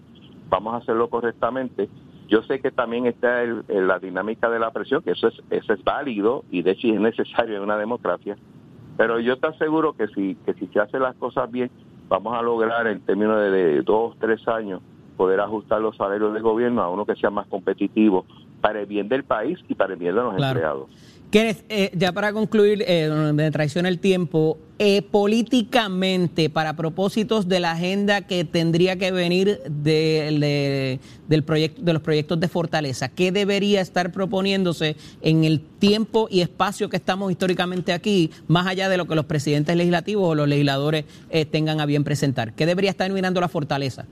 vamos a hacerlo correctamente. Yo sé que también está el, la dinámica de la presión, que eso es, eso es válido y de hecho es necesario en una democracia, pero yo te aseguro que si, que si se hacen las cosas bien, vamos a lograr en términos de, dos, tres años poder ajustar los salarios del gobierno a uno que sea más competitivo para el bien del país y para el bien de los empleados. Kenneth, eh, ya para concluir, eh, me traiciona el tiempo, eh, políticamente, para propósitos de la agenda que tendría que venir de, del proyecto, de los proyectos de Fortaleza, ¿qué debería estar proponiéndose en el tiempo y espacio que estamos históricamente aquí, más allá de lo que los presidentes legislativos o los legisladores eh, tengan a bien presentar? ¿Qué debería estar mirando la Fortaleza?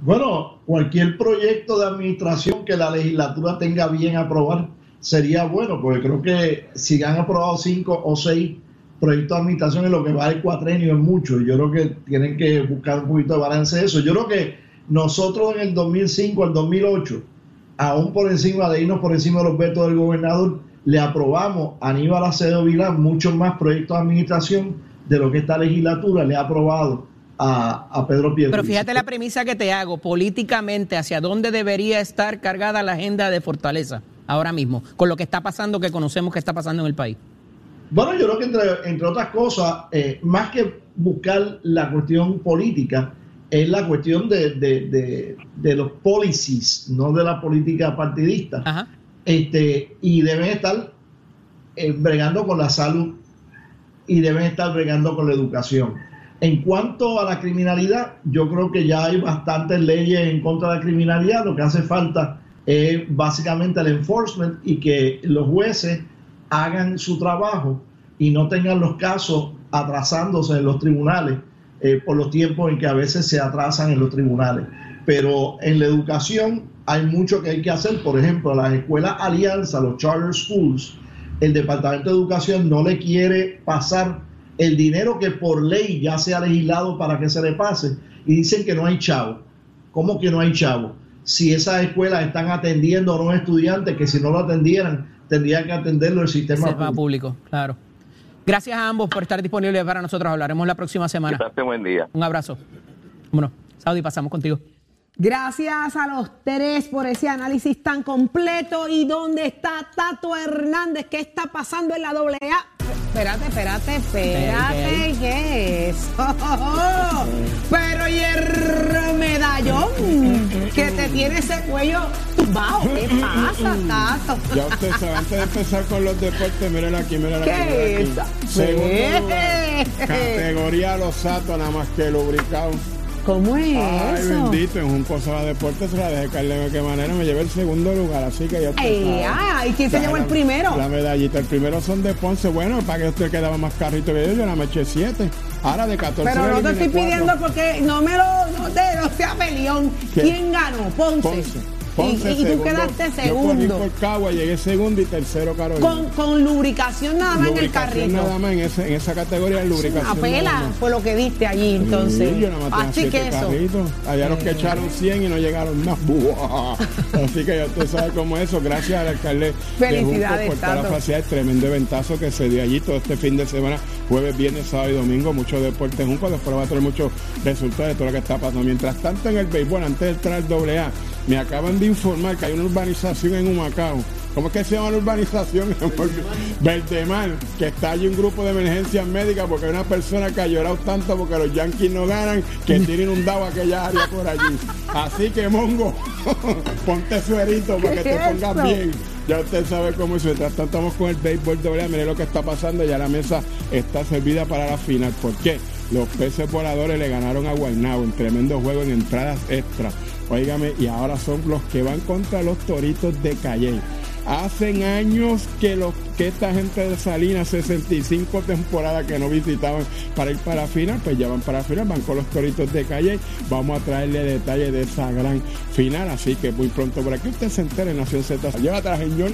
Bueno, cualquier proyecto de administración que la legislatura tenga bien aprobar sería bueno, porque creo que si han aprobado cinco o seis proyectos de administración en lo que va el cuatrenio es mucho. Yo creo que tienen que buscar un poquito de balance eso. Yo creo que nosotros en el 2005 al 2008, aún por encima de irnos por encima de los vetos del gobernador, le aprobamos a Aníbal Acevedo Vilán muchos más proyectos de administración de lo que esta legislatura le ha aprobado a, a Pedro Pierluisi. Pero fíjate la premisa que te hago, políticamente, ¿hacia dónde debería estar cargada la agenda de Fortaleza ahora mismo, con lo que está pasando, que conocemos que está pasando en el país? Bueno, yo creo que entre, entre otras cosas, eh, más que buscar la cuestión política, es la cuestión de, de, de, de los policies, no de la política partidista. Este, y deben estar eh, bregando con la salud y deben estar bregando con la educación. En cuanto a la criminalidad, yo creo que ya hay bastantes leyes en contra de la criminalidad. Lo que hace falta es básicamente el enforcement y que los jueces hagan su trabajo y no tengan los casos atrasándose en los tribunales eh, por los tiempos en que a veces se atrasan en los tribunales. Pero en la educación hay mucho que hay que hacer. Por ejemplo, las escuelas alianza, los charter schools, el Departamento de Educación no le quiere pasar el dinero que por ley ya se ha legislado para que se le pase y dicen que no hay chavo. ¿Cómo que no hay chavo? Si esas escuelas están atendiendo a unos estudiantes que si no lo atendieran tendrían que atenderlo el sistema, sistema público. Claro. Gracias a ambos por estar disponibles para nosotros. Hablaremos la próxima semana. Que buen día. Un abrazo. Bueno, Saudi, pasamos contigo. Gracias a los tres por ese análisis tan completo. ¿Y dónde está Tato Hernández? ¿Qué está pasando en la doble A? Espérate, espérate, espérate, ¿qué es? Pero y el medallón que te tiene ese cuello tumbado. ¿Qué pasa, Tato? Ya usted sabe, antes de empezar con los deportes, miren aquí, miren aquí. ¿Qué es? Segundo lugar, categoría los satos, nada más que lubricado. ¿Cómo es Ay, eso? bendito, en un cosa de deporte se la dejé caer de qué manera. Me llevé el segundo lugar, así que ya usted Ay, sabe. ay, ¿quién se Ya, llevó el primero? La medallita. El primero son de Ponce. Bueno, para que usted quedaba más carrito que yo, yo la me eché siete. Ahora de 14 Pero no te estoy pidiendo porque no me lo, no, te, no sea peleón. ¿Quién ganó? Ponce. Ponce. Y- Ponce, y, y tú segundo. quedaste Yo corrí segundo. por Cagua, llegué segundo y tercero Carolina. Con, con lubricación nada más en el carrito. nada más en, ese- en esa categoría de lubricación. Una pela nada más. fue lo que diste allí, entonces. Sí, yo nada más tenía Así que eso. carritos. Allá los que echaron 100 y no llegaron más. ¡Buah! Así que ya usted sabe cómo es eso. Gracias al alcalde Felicidades, de por toda la facilidad. El tremendo ventazo que se dio allí todo este fin de semana. Jueves, viernes, sábado y domingo. Mucho deporte Junco. Después va a tener muchos resultados de todo lo que está pasando. Mientras tanto, en el béisbol, antes de entrar al doble A, me acaban de informar que hay una urbanización en Humacao. ¿Cómo es que se llama la urbanización? Verdemar, que está allí un grupo de emergencias médicas porque hay una persona que ha llorado tanto porque los Yankees no ganan que tiene inundado aquella área por allí. Así que, Mongo, ponte suerito para que te pongas Eso. bien. Ya usted sabe cómo es. Mientras tanto, estamos con el béisbol doble. Mire lo que está pasando. Ya la mesa está servida para la final. ¿Por qué? Los peces voladores le ganaron a Guaynabo en tremendo juego en entradas extra. Óigame, y ahora son los que van contra los toritos de Calle. Hacen años que los que esta gente de Salinas, 65 temporadas que no visitaban para ir para final, pues ya van para final, van con los toritos de Calle. Vamos a traerle detalles de esa gran final. Así que muy pronto por aquí usted se entere en Nación Z. Llévatela, señor.